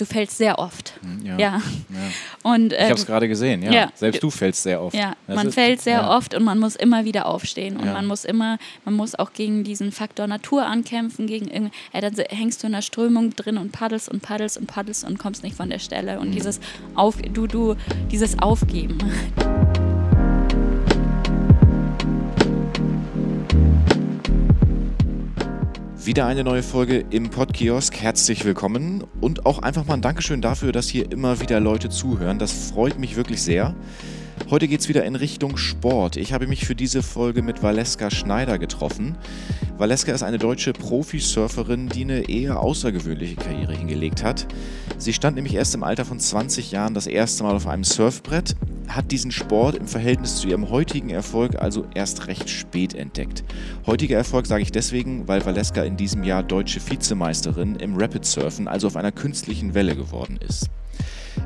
du fällst sehr oft. Hm, Ja. Ja. Und, Ich ähm, habe es gerade gesehen, ja. ja. Selbst du fällst sehr oft. Ja, Das man ist- fällt sehr ja. oft und man muss immer wieder aufstehen und man muss immer, man muss auch gegen diesen Faktor Natur ankämpfen, gegen irgendwie, ja, dann hängst du in der Strömung drin und paddelst und paddelst und paddelst und kommst nicht von der Stelle Mhm. und dieses Auf, du, du, dieses Aufgeben. Wieder eine neue Folge im Podkiosk. Herzlich willkommen und auch einfach mal ein Dankeschön dafür, dass hier immer wieder Leute zuhören. Das freut mich wirklich sehr. Heute geht es wieder in Richtung Sport. Ich habe mich für diese Folge mit Valeska Schneider getroffen. Valeska ist eine deutsche Profisurferin, die eine eher außergewöhnliche Karriere hingelegt hat. Sie stand nämlich erst im Alter von 20 Jahren das erste Mal auf einem Surfbrett, hat diesen Sport im Verhältnis zu ihrem heutigen Erfolg also erst recht spät entdeckt. Heutiger Erfolg sage ich deswegen, weil Valeska in diesem Jahr deutsche Vizemeisterin im Rapid Surfen, also auf einer künstlichen Welle geworden ist.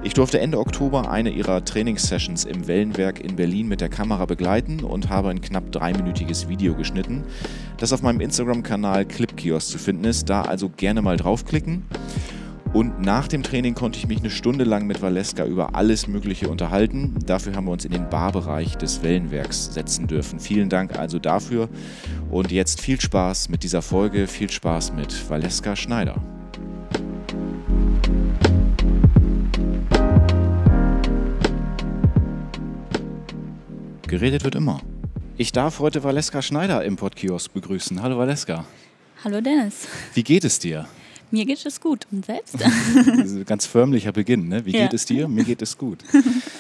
Ich durfte Ende Oktober eine ihrer Trainingssessions im Wellenwerk in Berlin mit der Kamera begleiten und habe ein knapp dreiminütiges Video geschnitten, das auf meinem Instagram-Kanal Clipkiosk zu finden ist. Da also gerne mal draufklicken. Und nach dem Training konnte ich mich eine Stunde lang mit Valeska über alles Mögliche unterhalten. Dafür haben wir uns in den Barbereich des Wellenwerks setzen dürfen. Vielen Dank also dafür. Und jetzt viel Spaß mit dieser Folge. Viel Spaß mit Valeska Schneider. Geredet wird immer. Ich darf heute Valeska Schneider im Podkiosk begrüßen. Hallo Valeska. Hallo Dennis, Wie geht es dir? mir geht es gut und selbst? Ganz förmlicher Beginn. Ne? Wie Ja. geht es dir? Mir geht es gut.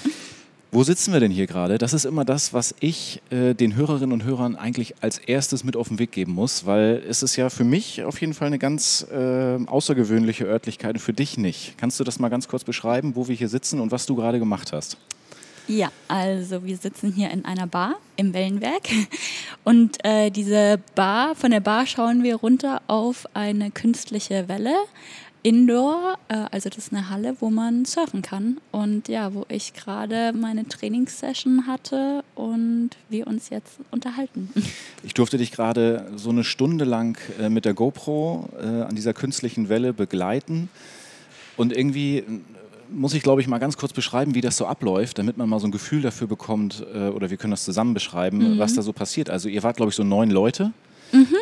Wo sitzen wir denn hier gerade? Das ist immer das, was ich äh, den Hörerinnen und Hörern eigentlich als erstes mit auf den Weg geben muss, weil es ist ja für mich auf jeden Fall eine ganz äh, außergewöhnliche Örtlichkeit und für dich nicht. Kannst du das mal ganz kurz beschreiben, wo wir hier sitzen und was du gerade gemacht hast? Ja, also wir sitzen hier in einer Bar im Wellenwerk und äh, diese Bar, von der Bar schauen wir runter auf eine künstliche Welle. Indoor, äh, also das ist eine Halle, wo man surfen kann. Und ja, wo ich gerade meine Trainingssession hatte und wir uns jetzt unterhalten. Ich durfte dich gerade so eine Stunde lang äh, mit der GoPro äh, an dieser künstlichen Welle begleiten. Und irgendwie muss ich, glaube ich, mal ganz kurz beschreiben, wie das so abläuft, damit man mal so ein Gefühl dafür bekommt, äh, oder wir können das zusammen beschreiben, was da so passiert. Also ihr wart, glaube ich, so neun Leute.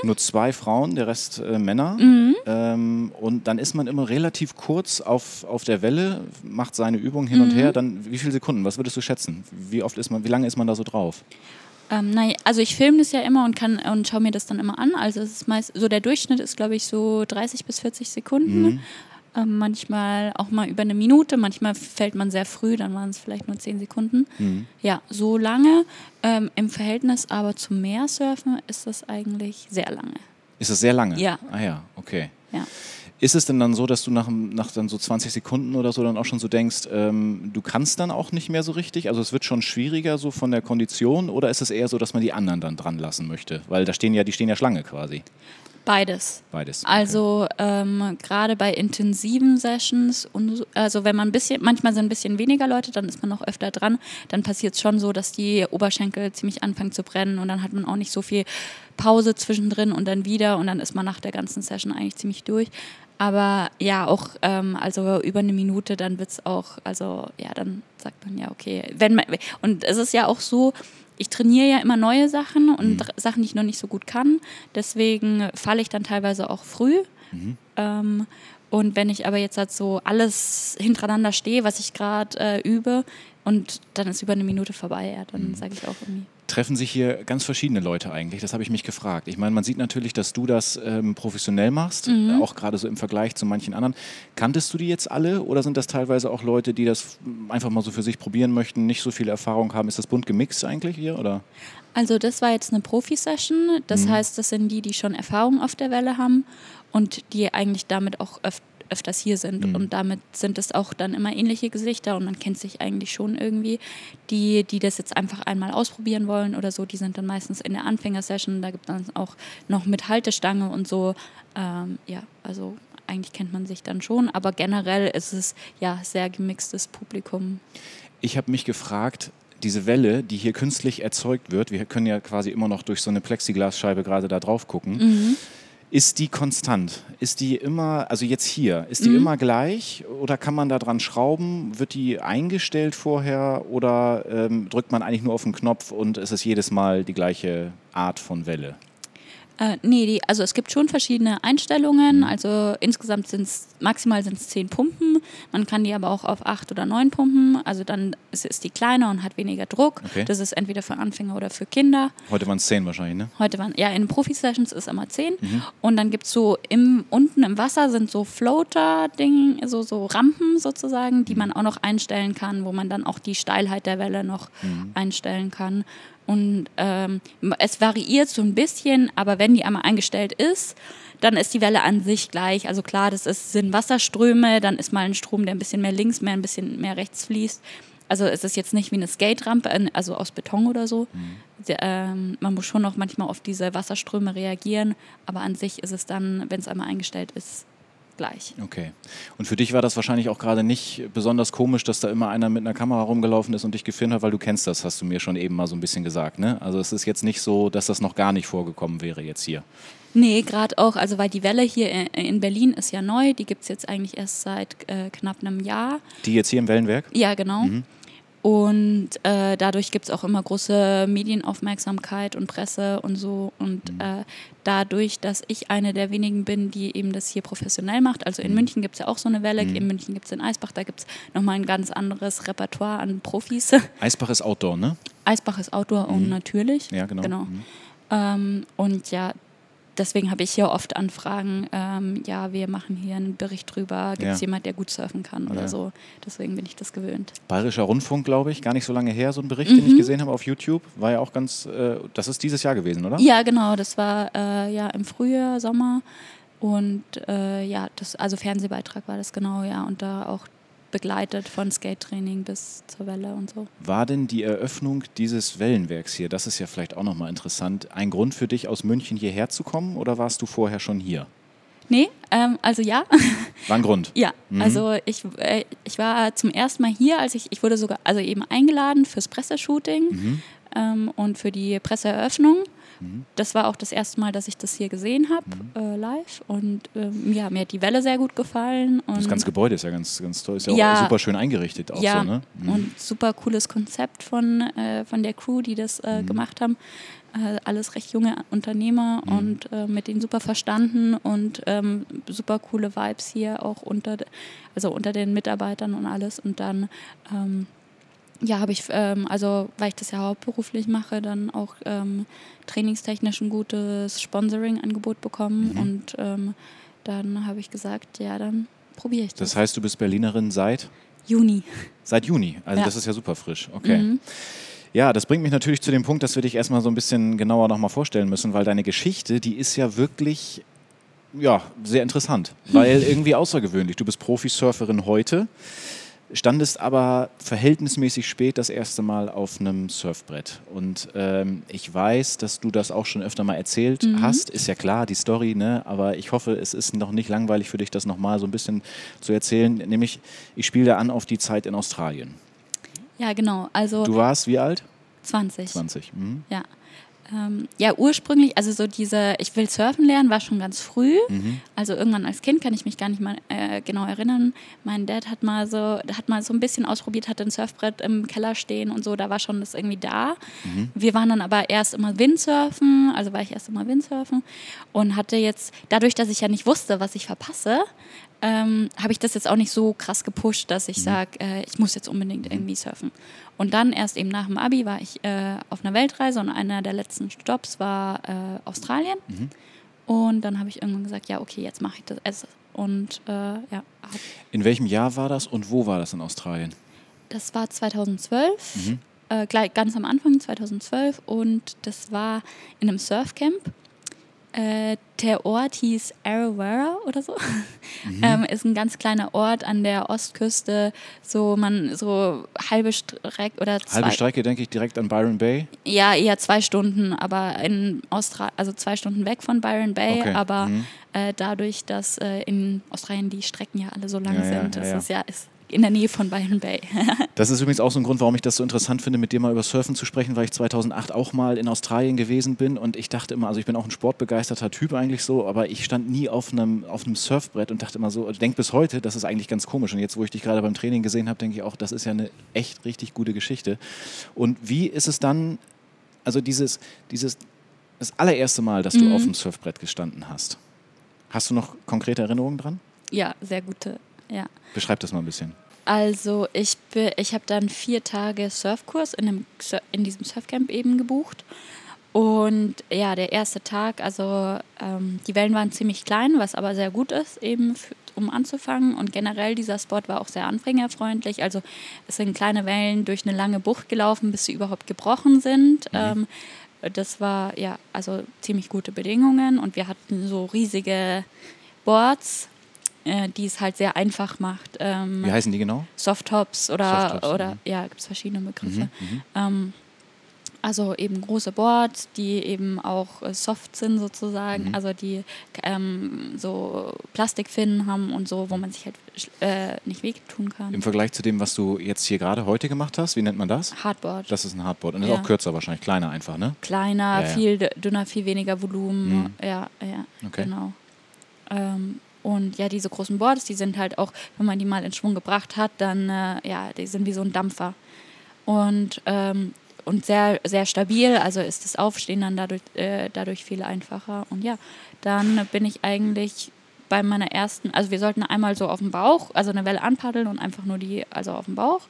Nur zwei Frauen, der Rest äh, Männer. Ähm, und dann ist man immer relativ kurz auf, auf der Welle, macht seine Übung hin und her. Dann wie viele Sekunden? Was würdest du schätzen? Wie oft ist man, wie lange ist man da so drauf? Ähm, nein, also ich filme das ja immer und kann und schaue mir das dann immer an. Also es ist meist so der Durchschnitt ist glaube ich so 30 bis 40 Sekunden. Ähm, manchmal auch mal über eine Minute, manchmal fällt man sehr früh, dann waren es vielleicht nur 10 Sekunden. Ja, so lange. Ähm, Im Verhältnis aber zum Meersurfen ist das eigentlich sehr lange. Ist das sehr lange? Ja. Ah ja, okay. Ja. Ist es denn dann so, dass du nach, nach dann so 20 Sekunden oder so dann auch schon so denkst, ähm, du kannst dann auch nicht mehr so richtig? Also es wird schon schwieriger so von der Kondition oder ist es eher so, dass man die anderen dann dran lassen möchte? Weil da stehen ja, die stehen ja Schlange quasi. Beides. Beides. Also ähm, gerade bei intensiven Sessions, und so, also wenn man ein bisschen, manchmal sind ein bisschen weniger Leute, dann ist man noch öfter dran, dann passiert es schon so, dass die Oberschenkel ziemlich anfangen zu brennen und dann hat man auch nicht so viel Pause zwischendrin und dann wieder und dann ist man nach der ganzen Session eigentlich ziemlich durch. Aber ja, auch ähm, also über eine Minute, dann wird es auch, also ja, dann sagt man ja, okay. Wenn man, und es ist ja auch so, ich trainiere ja immer neue Sachen und Mhm. Sachen, die ich noch nicht so gut kann. Deswegen falle ich dann teilweise auch früh. Mhm. Ähm, und wenn ich aber jetzt halt so alles hintereinander stehe, was ich gerade äh, übe, und dann ist über eine Minute vorbei, ja, dann Mhm. sage ich auch irgendwie. Treffen sich hier ganz verschiedene Leute eigentlich? Das habe ich mich gefragt. Ich meine, man sieht natürlich, dass du das ähm, professionell machst, Mhm. auch gerade so im Vergleich zu manchen anderen. Kanntest du die jetzt alle oder sind das teilweise auch Leute, die das einfach mal so für sich probieren möchten, nicht so viel Erfahrung haben? Ist das bunt gemixt eigentlich hier oder? Also das war jetzt eine Profi-Session. Das heißt, das sind die, die schon Erfahrung auf der Welle haben und die eigentlich damit auch öf öfters hier sind. Und damit sind es auch dann immer ähnliche Gesichter und man kennt sich eigentlich schon irgendwie. Die, die das jetzt einfach einmal ausprobieren wollen oder so, die sind dann meistens in der Anfängersession. Da gibt es dann auch noch mit Haltestange und so. Ähm, ja, also eigentlich kennt man sich dann schon, aber generell ist es ja sehr gemixtes Publikum. Ich habe mich gefragt, diese Welle, die hier künstlich erzeugt wird, wir können ja quasi immer noch durch so eine Plexiglasscheibe gerade da drauf gucken. Ist die konstant? Ist die immer, also jetzt hier, ist die Mhm. immer gleich oder kann man da dran schrauben? Wird die eingestellt vorher oder ähm, drückt man eigentlich nur auf den Knopf und es ist jedes Mal die gleiche Art von Welle? Äh, nee, die, also es gibt schon verschiedene Einstellungen. Also insgesamt sind es maximal sind es zehn Pumpen. Man kann die aber auch auf acht oder neun pumpen. Also dann ist, ist die kleiner und hat weniger Druck. Okay. Das ist entweder für Anfänger oder für Kinder. Heute waren es zehn wahrscheinlich, ne? Heute waren, ja, in Profi-Sessions ist immer 10. Mhm. Und dann gibt es so im, unten im Wasser sind so Floater-Ding, so, so Rampen sozusagen, Mhm. die man auch noch einstellen kann, wo man dann auch die Steilheit der Welle noch Mhm. einstellen kann. Und ähm, es variiert so ein bisschen, aber wenn die einmal eingestellt ist, dann ist die Welle an sich gleich. Also klar, das ist, sind Wasserströme, dann ist mal ein Strom, der ein bisschen mehr links, mehr ein bisschen mehr rechts fließt. Also es ist jetzt nicht wie eine Skate-Rampe, also aus Beton oder so. Der, ähm, man muss schon noch manchmal auf diese Wasserströme reagieren, aber an sich ist es dann, wenn es einmal eingestellt ist, gleich. Okay. Und für dich war das wahrscheinlich auch gerade nicht besonders komisch, dass da immer einer mit einer Kamera rumgelaufen ist und dich gefilmt hat, weil du kennst das, hast du mir schon eben mal so ein bisschen gesagt. Ne? Also es ist jetzt nicht so, dass das noch gar nicht vorgekommen wäre jetzt hier. Nee, gerade auch, also weil die Welle hier in- in Berlin ist ja neu, die gibt es jetzt eigentlich erst seit äh, knapp einem Jahr. Die jetzt hier im Wellenwerk? Ja, genau. Und äh, dadurch gibt es auch immer große Medienaufmerksamkeit und Presse und so. Und äh, dadurch, dass ich eine der wenigen bin, die eben das hier professionell macht, also in München gibt es ja auch so eine Welle, in München gibt es in Eisbach, da gibt es nochmal ein ganz anderes Repertoire an Profis. Eisbach ist Outdoor, ne? Eisbach ist Outdoor und natürlich. Ja, genau. genau. Mhm. Ähm, und ja, deswegen habe ich hier oft Anfragen, ähm, ja, wir machen hier einen Bericht drüber, gibt es Ja. jemand, der gut surfen kann oder Ja. so. Deswegen bin ich das gewöhnt. Bayerischer Rundfunk, glaube ich, gar nicht so lange her, so ein Bericht, Mhm. den ich gesehen habe auf YouTube. War ja auch ganz, äh, das ist dieses Jahr gewesen, oder? Ja, genau, das war äh, ja im Frühjahr, Sommer. Und äh, ja, das, also Fernsehbeitrag war das genau, ja. Und da auch begleitet von Skate-Training bis zur Welle und so. War denn die Eröffnung dieses Wellenwerks hier, das ist ja vielleicht auch nochmal interessant, ein Grund für dich, aus München hierher zu kommen oder warst du vorher schon hier? Nee, ähm, also ja. War ein Grund. Ja, also ich, äh, ich war zum ersten Mal hier, als ich, ich wurde sogar, also eben eingeladen fürs Presseshooting ähm, und für die Presseeröffnung. Das war auch das erste Mal, dass ich das hier gesehen habe, äh, live. Und ähm, ja, mir hat die Welle sehr gut gefallen. Das ganze Gebäude ist ja ganz, ganz toll, ist ja, Ja. auch super schön eingerichtet auch ja, so, ne? Mhm. und super cooles Konzept von, äh, von der Crew, die das Mhm. äh, gemacht haben. Äh, alles recht junge Unternehmer Mhm. und äh, mit denen super verstanden und ähm, super coole Vibes hier auch unter, also unter den Mitarbeitern und alles. Und dann ähm, ja, habe ich, ähm, also weil ich das ja hauptberuflich mache, dann auch ähm, trainingstechnisch ein gutes Sponsoring-Angebot bekommen. Mhm. Und ähm, dann habe ich gesagt, ja, dann probiere ich das. Das heißt, du bist Berlinerin seit? Juni. Seit Juni, also Ja. das ist ja super frisch. Okay. Mhm. Ja, das bringt mich natürlich zu dem Punkt, dass wir dich erstmal so ein bisschen genauer nochmal vorstellen müssen, weil deine Geschichte, die ist ja wirklich ja, sehr interessant, weil irgendwie außergewöhnlich. Du bist Profisurferin heute, standest aber verhältnismäßig spät das erste Mal auf einem Surfbrett. Und ähm, ich weiß, dass du das auch schon öfter mal erzählt hast. Ist ja klar, die Story, ne? aber ich hoffe, es ist noch nicht langweilig für dich, das nochmal so ein bisschen zu erzählen. Nämlich, ich spiele da an auf die Zeit in Australien. Ja, genau. Also Du warst wie alt? 20. 20. Mhm. Ja. Ähm, ja, ursprünglich, also so diese, ich will surfen lernen, war schon ganz früh. Mhm. Also irgendwann als Kind kann ich mich gar nicht mal äh, genau erinnern. Mein Dad hat mal so, hat mal so ein bisschen ausprobiert, hatte ein Surfbrett im Keller stehen und so, da war schon das irgendwie da. Mhm. Wir waren dann aber erst immer Windsurfen, also war ich erst immer Windsurfen und hatte jetzt, dadurch, dass ich ja nicht wusste, was ich verpasse, ähm, habe ich das jetzt auch nicht so krass gepusht, dass ich sage, äh, ich muss jetzt unbedingt irgendwie surfen. Und dann erst eben nach dem Abi war ich äh, auf einer Weltreise und einer der letzten Stops war äh, Australien. Und dann habe ich irgendwann gesagt, ja, okay, jetzt mache ich das. Es- Und äh, ja, In welchem Jahr war das und wo war das in Australien? das war 2012, äh, gleich, ganz am Anfang 2012 und das war in einem Surfcamp. Äh, der Ort hieß Arawara oder so. Ähm, ist ein ganz kleiner Ort an der Ostküste, so man so halbe Strecke oder zwei, Halbe Strecke denke ich direkt an Byron Bay. ja eher zwei Stunden, aber in Australien, also zwei Stunden weg von Byron Bay, Okay, aber mhm. äh, dadurch, dass äh, in Australien die Strecken ja alle so lang Ja, sind, ja, ist ja. es ja ist in der Nähe von Byron Bay. das ist übrigens auch so ein Grund, warum ich das so interessant finde, mit dir mal über Surfen zu sprechen, weil ich 2008 auch mal in Australien gewesen bin und ich dachte immer, also ich bin auch ein sportbegeisterter Typ eigentlich so, aber ich stand nie auf einem, auf einem Surfbrett und dachte immer so, denke bis heute, das ist eigentlich ganz komisch. Und jetzt, wo ich dich gerade beim Training gesehen habe, denke ich auch, das ist ja eine echt richtig gute Geschichte. Und wie ist es dann, also dieses, dieses, das allererste Mal, dass du mhm. auf dem Surfbrett gestanden hast? Hast du noch konkrete Erinnerungen dran? Ja, sehr gute, ja. Beschreib das mal ein bisschen. Also ich, ich habe dann vier Tage Surfkurs in, einem, in diesem Surfcamp eben gebucht. Und ja, der erste Tag, also ähm, die Wellen waren ziemlich klein, was aber sehr gut ist, eben für, um anzufangen. Und generell dieser Spot war auch sehr anfängerfreundlich. Also es sind kleine Wellen durch eine lange Bucht gelaufen, bis sie überhaupt gebrochen sind. Mhm. Ähm, das war ja also ziemlich gute Bedingungen und wir hatten so riesige Boards, äh, die es halt sehr einfach macht. Ähm, Wie heißen die genau? Softtops oder, Soft oder ja, gibt es verschiedene Begriffe. Mhm, mhm. ähm, also eben große Boards, die eben auch äh, soft sind sozusagen, mhm. also die ähm, so Plastikfinnen haben und so, wo man sich halt äh, nicht wehtun kann. Im Vergleich zu dem, was du jetzt hier gerade heute gemacht hast, wie nennt man das? Hardboard. Das ist ein Hardboard und ja. ist auch kürzer wahrscheinlich, kleiner einfach, ne? Kleiner, ja, ja. viel dünner, viel weniger Volumen, mhm. ja, ja, okay. genau. Ähm, und ja, diese großen Boards, die sind halt auch, wenn man die mal in Schwung gebracht hat, dann, äh, ja, die sind wie so ein Dampfer. Und ähm, und sehr, sehr stabil, also ist das Aufstehen dann dadurch, äh, dadurch viel einfacher. Und ja, dann bin ich eigentlich bei meiner ersten, also wir sollten einmal so auf dem Bauch, also eine Welle anpaddeln und einfach nur die, also auf dem Bauch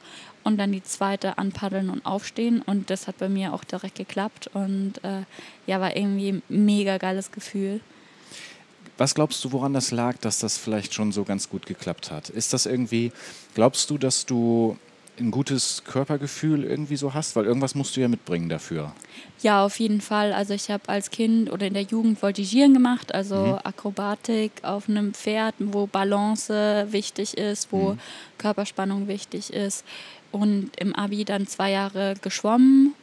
und dann die zweite anpaddeln und aufstehen und das hat bei mir auch direkt geklappt und äh, ja, war irgendwie ein mega geiles Gefühl. Was glaubst du, woran das lag, dass das vielleicht schon so ganz gut geklappt hat? Ist das irgendwie, glaubst du, dass du ein gutes Körpergefühl irgendwie so hast? Weil irgendwas musst du ja mitbringen dafür. Ja, auf jeden Fall. Also ich habe als Kind oder in der Jugend Voltigieren gemacht, also mhm. Akrobatik auf einem Pferd, wo Balance wichtig ist, wo mhm. Körperspannung wichtig ist. Und im Abi dann zwei Jahre geschwommen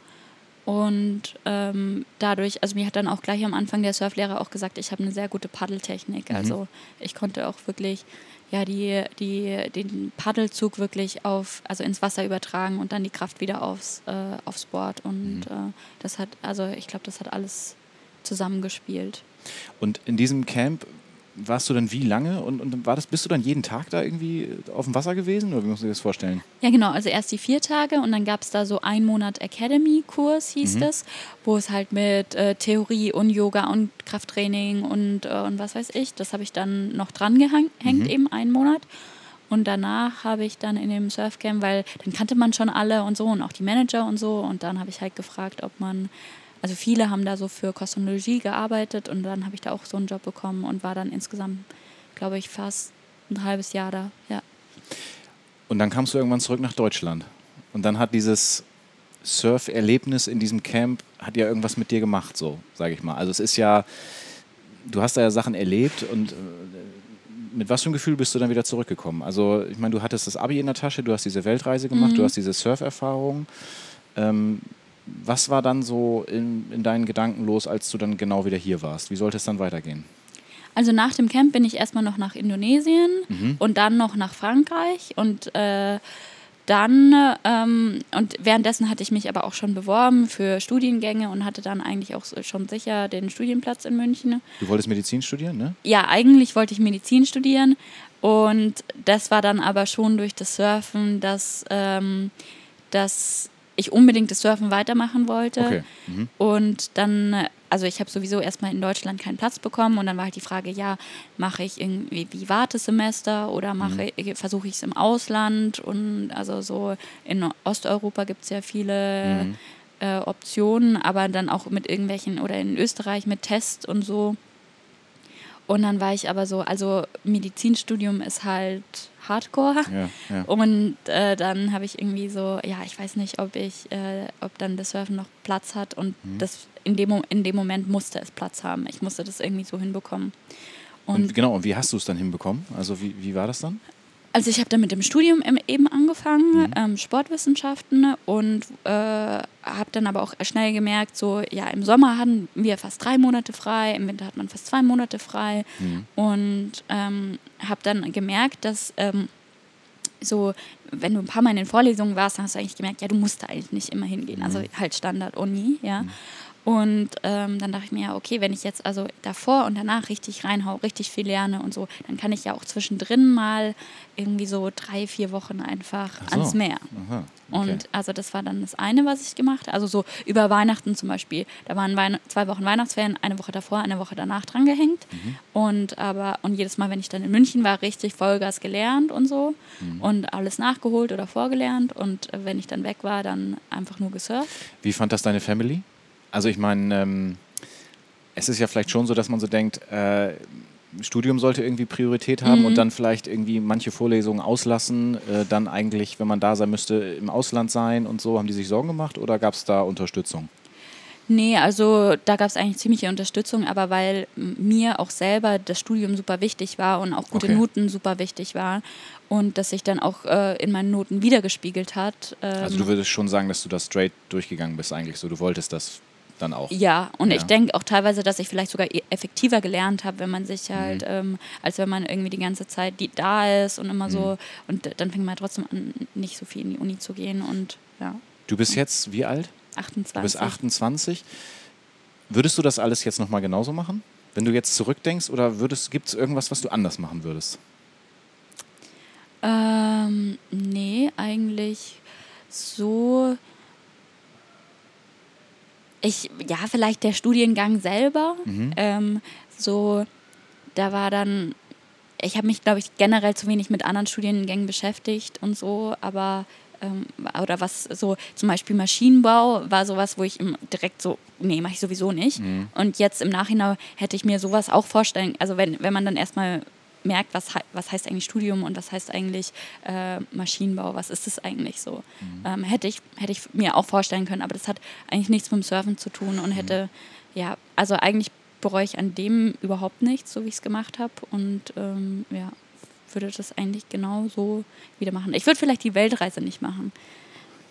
und ähm, dadurch, also mir hat dann auch gleich am Anfang der Surflehrer auch gesagt, ich habe eine sehr gute Paddeltechnik. Mhm. Also ich konnte auch wirklich ja, die, die, den Paddelzug wirklich auf, also ins Wasser übertragen und dann die Kraft wieder aufs, äh, aufs Board. Und mhm. äh, das hat, also ich glaube, das hat alles zusammengespielt. Und in diesem Camp warst du dann wie lange und, und war das, bist du dann jeden Tag da irgendwie auf dem Wasser gewesen oder wie musst du dir das vorstellen? Ja, genau. Also erst die vier Tage und dann gab es da so ein Monat Academy-Kurs, hieß mhm. es, wo es halt mit äh, Theorie und Yoga und Krafttraining und, äh, und was weiß ich, das habe ich dann noch dran gehängt, mhm. eben einen Monat. Und danach habe ich dann in dem Surfcamp, weil dann kannte man schon alle und so und auch die Manager und so. Und dann habe ich halt gefragt, ob man also viele haben da so für Kosmologie gearbeitet und dann habe ich da auch so einen Job bekommen und war dann insgesamt, glaube ich, fast ein halbes Jahr da, ja. Und dann kamst du irgendwann zurück nach Deutschland. Und dann hat dieses Surf-Erlebnis in diesem Camp, hat ja irgendwas mit dir gemacht, so, sage ich mal. Also es ist ja, du hast da ja Sachen erlebt und äh, mit was für einem Gefühl bist du dann wieder zurückgekommen? Also ich meine, du hattest das Abi in der Tasche, du hast diese Weltreise gemacht, mhm. du hast diese Surferfahrung. Ähm, was war dann so in, in deinen Gedanken los, als du dann genau wieder hier warst? Wie sollte es dann weitergehen? Also nach dem Camp bin ich erstmal noch nach Indonesien mhm. und dann noch nach Frankreich und äh, dann ähm, und währenddessen hatte ich mich aber auch schon beworben für Studiengänge und hatte dann eigentlich auch schon sicher den Studienplatz in München. Du wolltest Medizin studieren, ne? Ja, eigentlich wollte ich Medizin studieren und das war dann aber schon durch das Surfen, dass, ähm, dass ich unbedingt das Surfen weitermachen wollte. Okay. Mhm. Und dann, also ich habe sowieso erstmal in Deutschland keinen Platz bekommen und dann war halt die Frage, ja, mache ich irgendwie wie Wartesemester oder mache mhm. versuche ich es im Ausland und also so in Osteuropa gibt es ja viele mhm. äh, Optionen, aber dann auch mit irgendwelchen oder in Österreich mit Test und so. Und dann war ich aber so, also Medizinstudium ist halt Hardcore. Ja, ja. Und äh, dann habe ich irgendwie so, ja, ich weiß nicht, ob ich, äh, ob dann das Surfen noch Platz hat und mhm. das in dem, in dem Moment musste es Platz haben. Ich musste das irgendwie so hinbekommen. Und, und genau, und wie hast du es dann hinbekommen? Also wie, wie war das dann? Also ich habe dann mit dem Studium eben angefangen, mhm. ähm, Sportwissenschaften und äh, habe dann aber auch schnell gemerkt, so ja im Sommer hatten wir fast drei Monate frei, im Winter hat man fast zwei Monate frei mhm. und ähm, habe dann gemerkt, dass ähm, so, wenn du ein paar Mal in den Vorlesungen warst, dann hast du eigentlich gemerkt, ja, du musst da eigentlich nicht immer hingehen. Also Mhm. halt Standard-Uni, ja. Und ähm, dann dachte ich mir, ja, okay, wenn ich jetzt also davor und danach richtig reinhau, richtig viel lerne und so, dann kann ich ja auch zwischendrin mal irgendwie so drei, vier Wochen einfach Ach so. ans Meer. Aha, okay. Und also das war dann das eine, was ich gemacht habe. Also so über Weihnachten zum Beispiel. Da waren Weihn zwei Wochen Weihnachtsferien, eine Woche davor, eine Woche danach drangehängt. Mhm. Und aber und jedes Mal, wenn ich dann in München war, richtig Vollgas gelernt und so Mhm. und alles nachgeholt oder vorgelernt. Und äh, wenn ich dann weg war, dann einfach nur gesurft. Wie fand das deine Family? Also ich meine, ähm, es ist ja vielleicht schon so, dass man so denkt, äh, Studium sollte irgendwie Priorität haben Mhm. und dann vielleicht irgendwie manche Vorlesungen auslassen, äh, dann eigentlich, wenn man da sein müsste, im Ausland sein und so. Haben die sich Sorgen gemacht oder gab es da Unterstützung? Nee, also da gab es eigentlich ziemliche Unterstützung, aber weil mir auch selber das Studium super wichtig war und auch gute Okay. Noten super wichtig war und das sich dann auch äh, in meinen Noten wiedergespiegelt hat. Ähm, Also du würdest schon sagen, dass du da straight durchgegangen bist eigentlich so. Du wolltest das dann auch. Ja, und Ja. ich denke auch teilweise, dass ich vielleicht sogar e- effektiver gelernt habe, wenn man sich Mhm. halt, ähm, als wenn man irgendwie die ganze Zeit die da ist und immer Mhm. so, und dann fängt man trotzdem an, nicht so viel in die Uni zu gehen und ja, Du bist jetzt wie alt? 28. Du bist 28. Würdest du das alles jetzt nochmal genauso machen? Wenn du jetzt zurückdenkst oder gibt es irgendwas, was du anders machen würdest? Ähm, nee, eigentlich so. Ich, ja, vielleicht der Studiengang selber. Mhm. Ähm, so, da war dann, ich habe mich, glaube ich, generell zu wenig mit anderen Studiengängen beschäftigt und so, aber ähm, oder was so, zum Beispiel Maschinenbau war sowas, wo ich im, direkt so, nee, mache ich sowieso nicht. Mhm. Und jetzt im Nachhinein hätte ich mir sowas auch vorstellen, also wenn, wenn man dann erstmal merkt, was, was heißt eigentlich Studium und was heißt eigentlich äh, Maschinenbau, was ist das eigentlich so, ähm, hätte, ich, hätte ich mir auch vorstellen können, aber das hat eigentlich nichts mit dem Surfen zu tun und hätte, ja, also eigentlich bereue ich an dem überhaupt nichts, so wie ich es gemacht habe und ähm, ja, würde das eigentlich genau so wieder machen. Ich würde vielleicht die Weltreise nicht machen.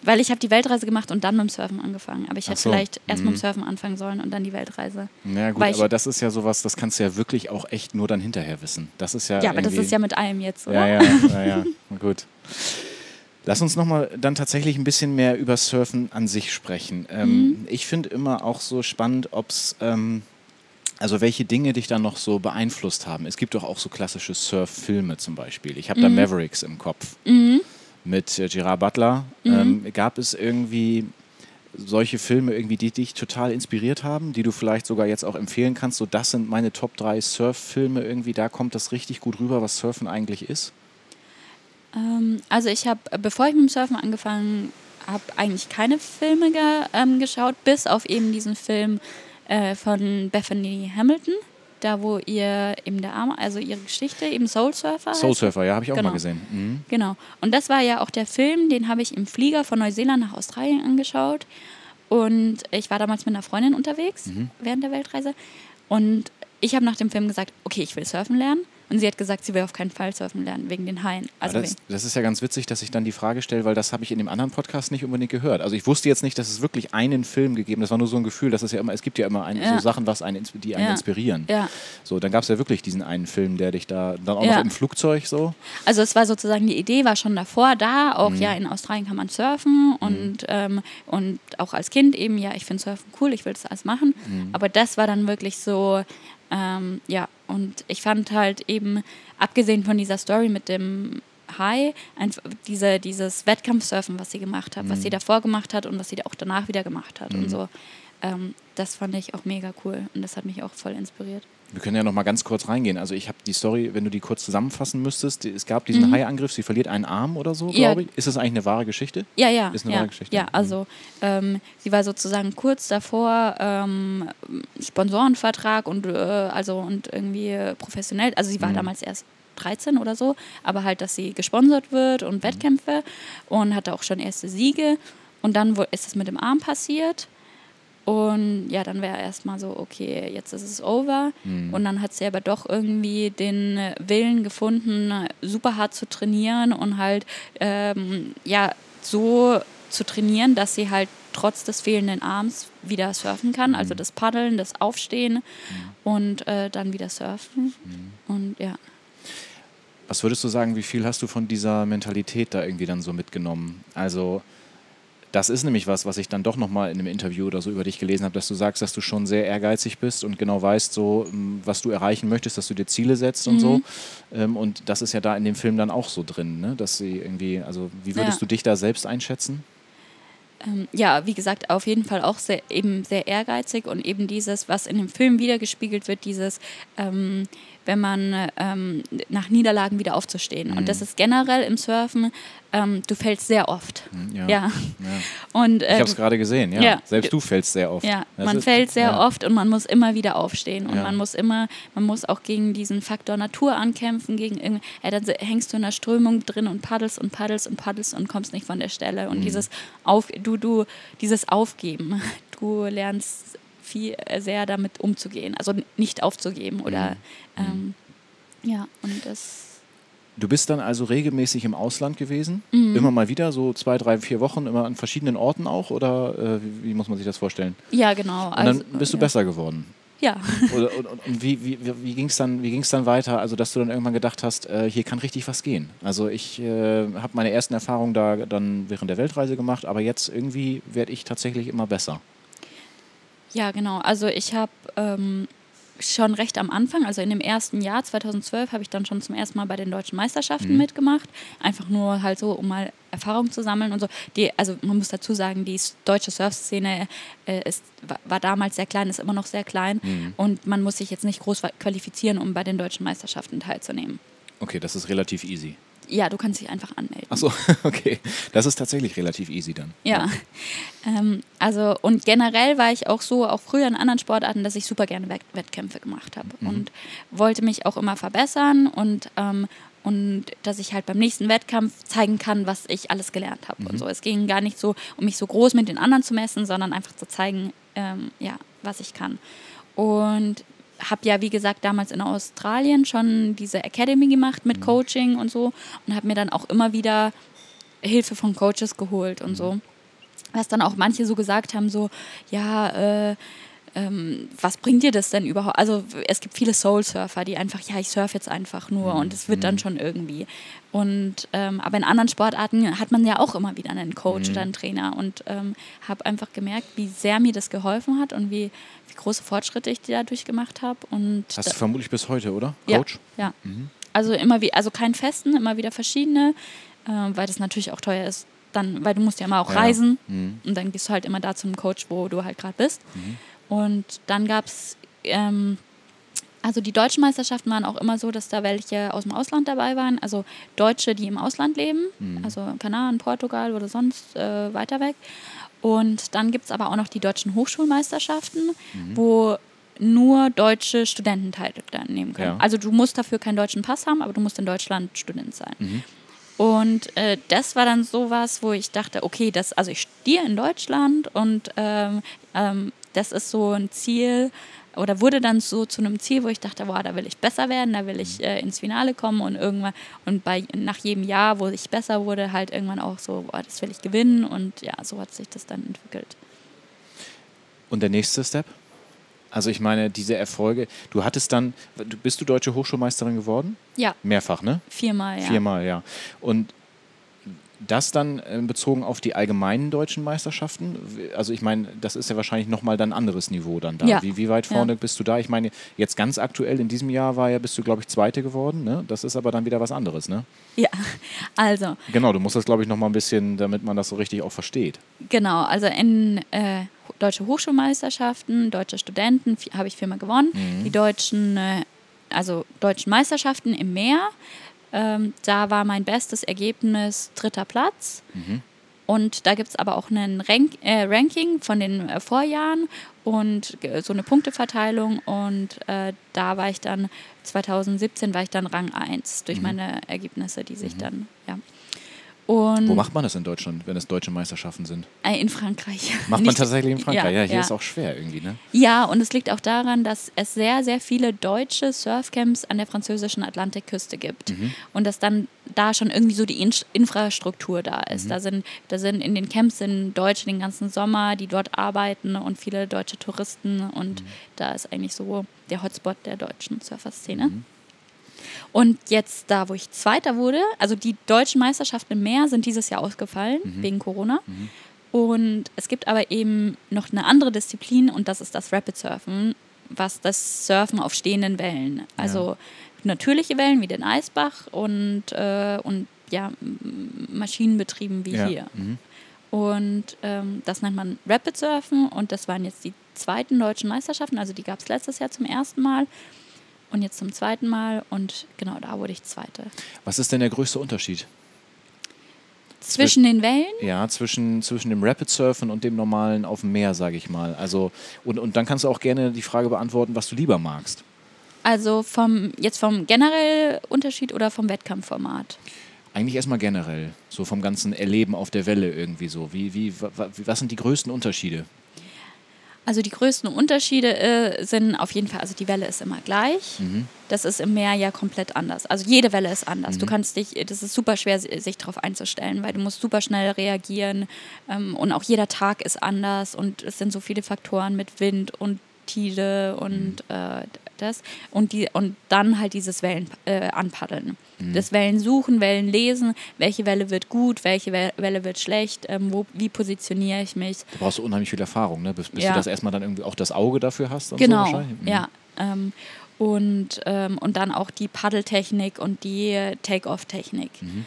Weil ich habe die Weltreise gemacht und dann mit dem Surfen angefangen. Aber ich hätte so. vielleicht erst mit Mhm. dem Surfen anfangen sollen und dann die Weltreise. Ja gut, aber das ist ja sowas, das kannst du ja wirklich auch echt nur dann hinterher wissen. Das ist ja Ja, aber das ist ja mit allem jetzt, oder? Ja, ja, ja, ja. Na gut. Lass uns nochmal dann tatsächlich ein bisschen mehr über Surfen an sich sprechen. Ähm, Mhm. Ich finde immer auch so spannend, ob es, ähm, also welche Dinge dich dann noch so beeinflusst haben. Es gibt doch auch so klassische Surf-Filme zum Beispiel. Ich habe da Mavericks im Kopf Mhm. Mit äh, Gerard Butler. Ähm, gab es irgendwie solche Filme, irgendwie, die dich total inspiriert haben, die du vielleicht sogar jetzt auch empfehlen kannst? So, das sind meine Top 3 Surf-Filme irgendwie, da kommt das richtig gut rüber, was Surfen eigentlich ist. Ähm, also ich habe, bevor ich mit dem Surfen angefangen habe, eigentlich keine Filme ge ähm, geschaut, bis auf eben diesen Film äh, von Bethany Hamilton, da wo ihr eben der Arme, also ihre Geschichte, eben Soul Surfer. Soul. Surfer, ja, habe ich auch Genau. mal gesehen. Mhm. Genau. Und das war ja auch der Film, den habe ich im Flieger von Neuseeland nach Australien angeschaut. Und ich war damals mit einer Freundin unterwegs Mhm. während der Weltreise. Und ich habe nach dem Film gesagt, okay, ich will surfen lernen. Und sie hat gesagt, sie will auf keinen Fall surfen lernen, wegen den Haien. Also das, das ist ja ganz witzig, dass ich dann die Frage stelle, weil das habe ich in dem anderen Podcast nicht unbedingt gehört. Also ich wusste jetzt nicht, dass es wirklich einen Film gegeben Das war nur so ein Gefühl, dass es ja immer, es gibt ja immer ein, Ja. so Sachen, was einen, die einen Ja. inspirieren. Ja. So, dann gab es ja wirklich diesen einen Film, der dich da, dann auch noch im Flugzeug so. Also es war sozusagen, die Idee war schon davor da, auch Mhm. ja, in Australien kann man surfen und, ähm, und auch als Kind eben, ja, ich finde Surfen cool, ich will das alles machen. Mhm. Aber das war dann wirklich so, ähm, ja, und ich fand halt eben, abgesehen von dieser Story mit dem Hai, einfach diese, dieses Wettkampfsurfen, was sie gemacht hat, Mhm. was sie davor gemacht hat und was sie auch danach wieder gemacht hat und so. Ähm, das fand ich auch mega cool und das hat mich auch voll inspiriert. Wir können ja noch mal ganz kurz reingehen. Also ich habe die Story, wenn du die kurz zusammenfassen müsstest, es gab diesen Haiangriff, sie verliert einen Arm oder so, Mhm. Ja. glaube ich. Ist das eigentlich eine wahre Geschichte? Ja, ja. Ist eine ja, wahre Geschichte. Ja, Mhm. also ähm, sie war sozusagen kurz davor, ähm, Sponsorenvertrag und äh, also und irgendwie professionell. Also Mhm. sie war damals erst 13 oder so, aber halt, dass sie gesponsert wird Mhm. und Wettkämpfe und hatte auch schon erste Siege. Und dann wo- ist es mit dem Arm passiert. Und ja, dann wäre erstmal so, okay, jetzt ist es over. Mhm. Und dann hat sie aber doch irgendwie den äh, Willen gefunden, super hart zu trainieren und halt, ähm, ja, so zu trainieren, dass sie halt trotz des fehlenden Arms wieder surfen kann. Also das Paddeln, das Aufstehen und äh, dann wieder surfen. Und ja. Was würdest du sagen, wie viel hast du von dieser Mentalität da irgendwie dann so mitgenommen? Also das ist nämlich was, was ich dann doch nochmal in einem Interview oder so über dich gelesen habe, dass du sagst, dass du schon sehr ehrgeizig bist und genau weißt, so, ähm, was du erreichen möchtest, dass du dir Ziele setzt und mhm. so. Ähm, und das ist ja da in dem Film dann auch so drin, ne? dass sie irgendwie, also wie würdest ja. du dich da selbst einschätzen? Ähm, ja, wie gesagt, auf jeden Fall auch sehr, eben sehr ehrgeizig und eben dieses, was in dem Film wiedergespiegelt wird, dieses, ähm, wenn man ähm, nach Niederlagen wieder aufzustehen. Mhm. Und das ist generell im Surfen ähm, du fällst sehr oft. Hm, ja. ja. ja. Und, äh, ich habe es gerade gesehen, ja. ja. Selbst du fällst sehr oft. Ja, das man ist, fällt sehr oft und man muss immer wieder aufstehen. Und man muss immer, man muss auch gegen diesen Faktor Natur ankämpfen, gegen ja, dann hängst du in der Strömung drin und paddelst und paddelst und paddelst und kommst nicht von der Stelle. Und mhm. dieses Auf, du, du, dieses Aufgeben, du lernst viel äh, sehr damit umzugehen, also nicht aufzugeben oder mhm. ähm, ja, und das Du bist dann also regelmäßig im Ausland gewesen? Mhm. Immer mal wieder, so zwei, drei, vier Wochen, immer an verschiedenen Orten auch? Oder äh, wie, wie, muss man sich das vorstellen? Ja, genau. Und dann also, bist du ja. besser geworden? Ja. Oder, und, und, wie, wie, wie ging es dann, dann weiter? Also, dass du dann irgendwann gedacht hast, äh, hier kann richtig was gehen. Also, ich äh, habe meine ersten Erfahrungen da dann während der Weltreise gemacht, aber jetzt irgendwie werde ich tatsächlich immer besser. Ja, genau. Also, ich habe ähm, schon recht am Anfang, also in dem ersten Jahr 2012, habe ich dann schon zum ersten Mal bei den deutschen Meisterschaften mhm. mitgemacht. Einfach nur halt so, um mal Erfahrung zu sammeln und so. Die, also man muss dazu sagen, die deutsche Surfszene äh, ist, war damals sehr klein, ist immer noch sehr klein mhm. und man muss sich jetzt nicht groß qualifizieren, um bei den deutschen Meisterschaften teilzunehmen. Okay, das ist relativ easy. Ja, du kannst dich einfach anmelden. Achso, okay. Das ist tatsächlich relativ easy dann. Ja. Ähm, also, und generell war ich auch so, auch früher in anderen Sportarten, dass ich super gerne Wett Wettkämpfe gemacht habe mhm. und wollte mich auch immer verbessern und, ähm, und dass ich halt beim nächsten Wettkampf zeigen kann, was ich alles gelernt habe mhm. und so. Es ging gar nicht so, um mich so groß mit den anderen zu messen, sondern einfach zu zeigen, ähm, ja, was ich kann. Und habe ja, wie gesagt, damals in Australien schon diese Academy gemacht mit mhm. Coaching und so und habe mir dann auch immer wieder Hilfe von Coaches geholt und so. Mhm. Was dann auch manche so gesagt haben, so, ja, äh, ähm, was bringt dir das denn überhaupt? Also es gibt viele Soul-Surfer, die einfach, ja, ich surfe jetzt einfach nur und es wird dann mhm. schon irgendwie. Und ähm, aber in anderen Sportarten hat man ja auch immer wieder einen Coach mhm. oder einen Trainer und ähm, habe einfach gemerkt, wie sehr mir das geholfen hat und wie, wie große Fortschritte ich dadurch gemacht habe. Hast du vermutlich bis heute, oder? Coach? Ja. ja. Mhm. Also immer wie, also keinen festen, immer wieder verschiedene, äh, weil das natürlich auch teuer ist. Dann, weil du musst ja immer auch ja. reisen mhm. und dann gehst du halt immer da zum Coach, wo du halt gerade bist. Mhm. Und dann gab es, ähm, also die deutschen Meisterschaften waren auch immer so, dass da welche aus dem Ausland dabei waren, also Deutsche, die im Ausland leben, mhm. also Kanaren, Portugal oder sonst äh, weiter weg. Und dann gibt es aber auch noch die deutschen Hochschulmeisterschaften, mhm. wo nur deutsche Studenten teilnehmen können. Ja. Also du musst dafür keinen deutschen Pass haben, aber du musst in Deutschland Student sein. Mhm. Und äh, das war dann sowas, wo ich dachte, okay, das, also ich studiere in Deutschland und ähm, ähm, das ist so ein Ziel oder wurde dann so zu einem Ziel, wo ich dachte, boah, da will ich besser werden, da will ich mhm. äh, ins Finale kommen und irgendwann und bei nach jedem Jahr, wo ich besser wurde, halt irgendwann auch so, boah, das will ich gewinnen und ja, so hat sich das dann entwickelt. Und der nächste Step? Also ich meine, diese Erfolge, du hattest dann, bist du deutsche Hochschulmeisterin geworden? Ja. Mehrfach, ne? Viermal, ja. Viermal, ja. Und das dann äh, bezogen auf die allgemeinen deutschen Meisterschaften? Also ich meine, das ist ja wahrscheinlich nochmal dann ein anderes Niveau dann da. Ja. Wie, wie weit vorne ja. bist du da? Ich meine, jetzt ganz aktuell in diesem Jahr war ja, bist du, glaube ich, Zweite geworden. Ne? Das ist aber dann wieder was anderes, ne? Ja, also. Genau, du musst das, glaube ich, nochmal ein bisschen, damit man das so richtig auch versteht. Genau, also in äh, deutsche Hochschulmeisterschaften, deutsche Studenten habe ich viermal gewonnen. Mhm. Die deutschen, äh, also deutschen Meisterschaften im Meer ähm, da war mein bestes Ergebnis dritter Platz. Mhm. Und da gibt es aber auch ein Rank äh, Ranking von den äh, Vorjahren und so eine Punkteverteilung. Und äh, da war ich dann, 2017 war ich dann Rang 1 durch mhm. meine Ergebnisse, die sich mhm. dann, ja. Und Wo macht man das in Deutschland, wenn es deutsche Meisterschaften sind? Äh, in Frankreich. Macht man tatsächlich in Frankreich? Ja, ja hier ja. ist auch schwer irgendwie, ne? Ja, und es liegt auch daran, dass es sehr, sehr viele deutsche Surfcamps an der französischen Atlantikküste gibt. Mhm. Und dass dann da schon irgendwie so die In Infrastruktur da ist. Mhm. Da, sind, da sind in den Camps sind Deutsche den ganzen Sommer, die dort arbeiten und viele deutsche Touristen. Und mhm. da ist eigentlich so der Hotspot der deutschen Surferszene. Und jetzt da, wo ich Zweiter wurde, also die deutschen Meisterschaften im Meer sind dieses Jahr ausgefallen mhm. wegen Corona. Mhm. Und es gibt aber eben noch eine andere Disziplin und das ist das Rapid Surfen, was das Surfen auf stehenden Wellen. Also ja. natürliche Wellen wie den Eisbach und, äh, und ja, Maschinenbetrieben wie ja. hier. Mhm. Und ähm, das nennt man Rapid Surfen und das waren jetzt die zweiten deutschen Meisterschaften, also die gab es letztes Jahr zum ersten Mal und jetzt zum zweiten Mal und genau da wurde ich Zweite. Was ist denn der größte Unterschied? Zwischen den Wellen? Ja, zwischen, zwischen dem Rapid Surfen und dem normalen auf dem Meer, sage ich mal. Also, und, und dann kannst du auch gerne die Frage beantworten, was du lieber magst. Also vom jetzt vom generell Unterschied oder vom Wettkampfformat? Eigentlich erstmal generell, so vom ganzen Erleben auf der Welle irgendwie so. Wie, wie, was sind die größten Unterschiede? Also die größten Unterschiede äh, sind auf jeden Fall, also die Welle ist immer gleich. Mhm. Das ist im Meer ja komplett anders. Also jede Welle ist anders. Mhm. Du kannst dich, das ist super schwer, sich darauf einzustellen, weil du musst super schnell reagieren ähm, und auch jeder Tag ist anders und es sind so viele Faktoren mit Wind und Tide und mhm. äh, das und die und dann halt dieses Wellen äh, anpaddeln. Mhm. Das Wellen suchen, Wellen lesen, welche Welle wird gut, welche Welle wird schlecht, ähm, wo, wie positioniere ich mich. Da brauchst du unheimlich viel Erfahrung, ne? bis, bis ja. du das erstmal dann irgendwie auch das Auge dafür hast. genau, so mhm. ja. Ähm, und, ähm, und dann auch die Paddeltechnik und die Take-Off-Technik. Mhm.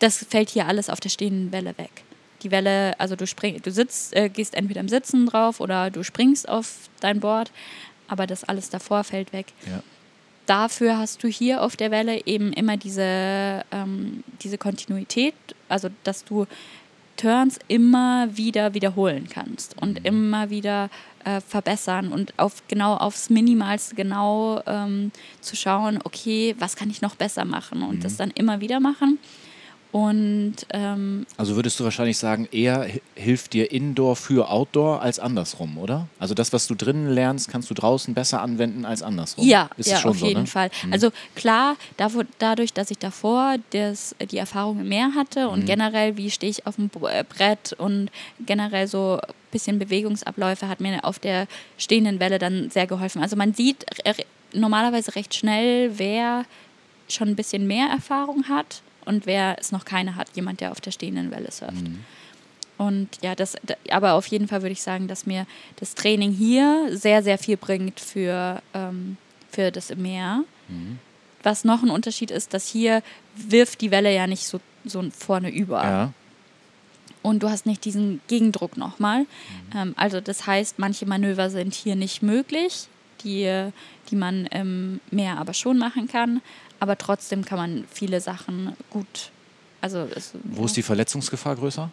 Das fällt hier alles auf der stehenden Welle weg die Welle, also du spring, du sitzt, äh, gehst entweder im Sitzen drauf oder du springst auf dein Board, aber das alles davor fällt weg. Ja. Dafür hast du hier auf der Welle eben immer diese, ähm, diese Kontinuität, also dass du Turns immer wieder wiederholen kannst und mhm. immer wieder äh, verbessern und auf genau aufs Minimalste genau ähm, zu schauen, okay, was kann ich noch besser machen und mhm. das dann immer wieder machen. Und ähm, also würdest du wahrscheinlich sagen, eher hilft dir Indoor für Outdoor als andersrum, oder? Also das, was du drinnen lernst, kannst du draußen besser anwenden als andersrum. Ja, ja auf so, jeden ne? Fall. Mhm. Also klar, dadurch, dass ich davor das, die Erfahrung im Meer hatte und mhm. generell, wie stehe ich auf dem äh, Brett und generell so ein bisschen Bewegungsabläufe hat mir auf der stehenden Welle dann sehr geholfen. Also man sieht normalerweise recht schnell, wer schon ein bisschen mehr Erfahrung hat und wer es noch keine hat, jemand, der auf der stehenden Welle surft. Mhm. Und ja, das, aber auf jeden Fall würde ich sagen, dass mir das Training hier sehr, sehr viel bringt für, ähm, für das Meer. Mhm. Was noch ein Unterschied ist, dass hier wirft die Welle ja nicht so, so vorne über. Ja. Und du hast nicht diesen Gegendruck nochmal. Mhm. Ähm, also das heißt, manche Manöver sind hier nicht möglich, die, die man im Meer aber schon machen kann aber trotzdem kann man viele Sachen gut. Also es, Wo ja. ist die Verletzungsgefahr größer?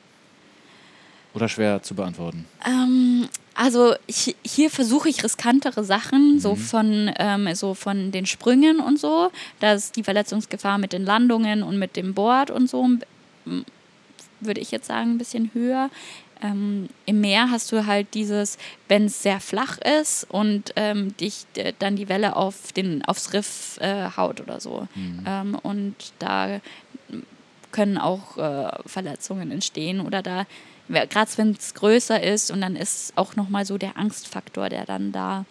Oder schwer zu beantworten? Ähm, also ich, hier versuche ich riskantere Sachen, mhm. so, von, ähm, so von den Sprüngen und so. Da ist die Verletzungsgefahr mit den Landungen und mit dem Board und so, würde ich jetzt sagen, ein bisschen höher. Ähm, Im Meer hast du halt dieses, wenn es sehr flach ist und ähm, dich äh, dann die Welle auf den, aufs Riff äh, haut oder so. Mhm. Ähm, und da können auch äh, Verletzungen entstehen oder da, gerade wenn es größer ist und dann ist auch nochmal so der Angstfaktor, der dann da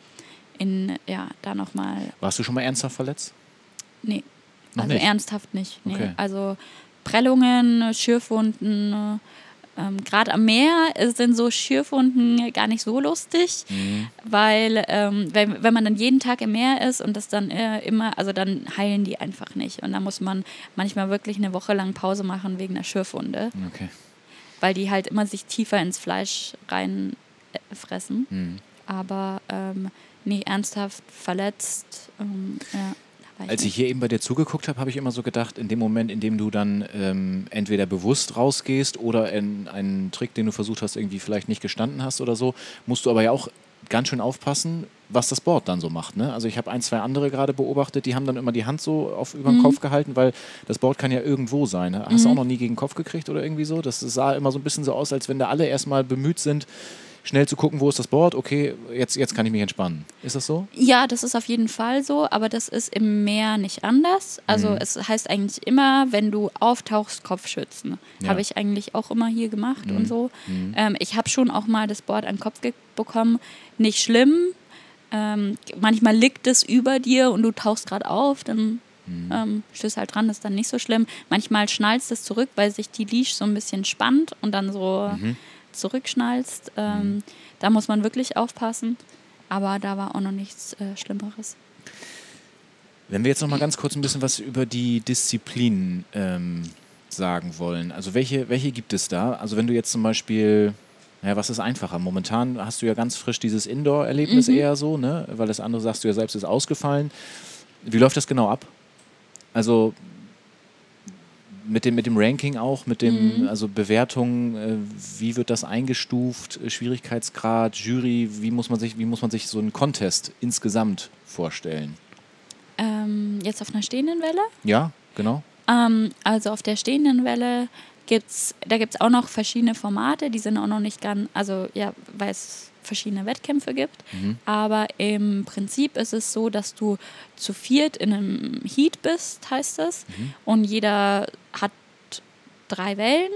in, ja, da nochmal. Warst du schon mal ernsthaft verletzt? Nee. Noch also nicht? ernsthaft nicht. Nee. Okay. Also Prellungen, Schürfwunden, ähm, Gerade am Meer sind so Schürfwunden gar nicht so lustig, mhm. weil ähm, wenn, wenn man dann jeden Tag im Meer ist und das dann äh, immer, also dann heilen die einfach nicht. Und da muss man manchmal wirklich eine Woche lang Pause machen wegen einer Schürfwunde. Okay. Weil die halt immer sich tiefer ins Fleisch reinfressen. Äh, mhm. Aber ähm, nee, ernsthaft verletzt. Ähm, Als ich hier eben bei dir zugeguckt habe, habe ich immer so gedacht, in dem Moment, in dem du dann ähm, entweder bewusst rausgehst oder in einen Trick, den du versucht hast, irgendwie vielleicht nicht gestanden hast oder so, musst du aber ja auch ganz schön aufpassen, was das Board dann so macht. Ne? Also ich habe ein, zwei andere gerade beobachtet, die haben dann immer die Hand so auf, über den mhm. Kopf gehalten, weil das Board kann ja irgendwo sein. Ne? Hast mhm. du auch noch nie gegen den Kopf gekriegt oder irgendwie so? Das sah immer so ein bisschen so aus, als wenn da alle erstmal bemüht sind, schnell zu gucken, wo ist das Board, okay, jetzt, jetzt kann ich mich entspannen. Ist das so? Ja, das ist auf jeden Fall so, aber das ist im Meer nicht anders. Also mhm. es heißt eigentlich immer, wenn du auftauchst, Kopfschützen. Ja. Habe ich eigentlich auch immer hier gemacht mhm. und so. Mhm. Ähm, ich habe schon auch mal das Board an den Kopf bekommen. Nicht schlimm. Ähm, manchmal liegt es über dir und du tauchst gerade auf, dann Mhm. Ähm, stößt halt dran, ist dann nicht so schlimm. Manchmal schnallst es zurück, weil sich die Leash so ein bisschen spannt und dann so mhm. Zurückschnallst. Ähm, mhm. Da muss man wirklich aufpassen. Aber da war auch noch nichts äh, Schlimmeres. Wenn wir jetzt noch mal ganz kurz ein bisschen was über die Disziplinen ähm, sagen wollen. Also welche, welche gibt es da? Also wenn du jetzt zum Beispiel, ja, was ist einfacher? Momentan hast du ja ganz frisch dieses Indoor-Erlebnis mhm. eher so, ne? Weil das andere sagst du ja selbst ist ausgefallen. Wie läuft das genau ab? Also mit dem, mit dem Ranking auch, mit dem, mhm. also Bewertung, äh, wie wird das eingestuft, Schwierigkeitsgrad, Jury, wie muss man sich, wie muss man sich so einen Contest insgesamt vorstellen? Ähm, jetzt auf einer stehenden Welle? Ja, genau. Ähm, also auf der stehenden Welle gibt es, da gibt es auch noch verschiedene Formate, die sind auch noch nicht ganz, also ja, weil es verschiedene Wettkämpfe gibt. Mhm. Aber im Prinzip ist es so, dass du zu viert in einem Heat bist, heißt das. Mhm. Und jeder hat drei Wellen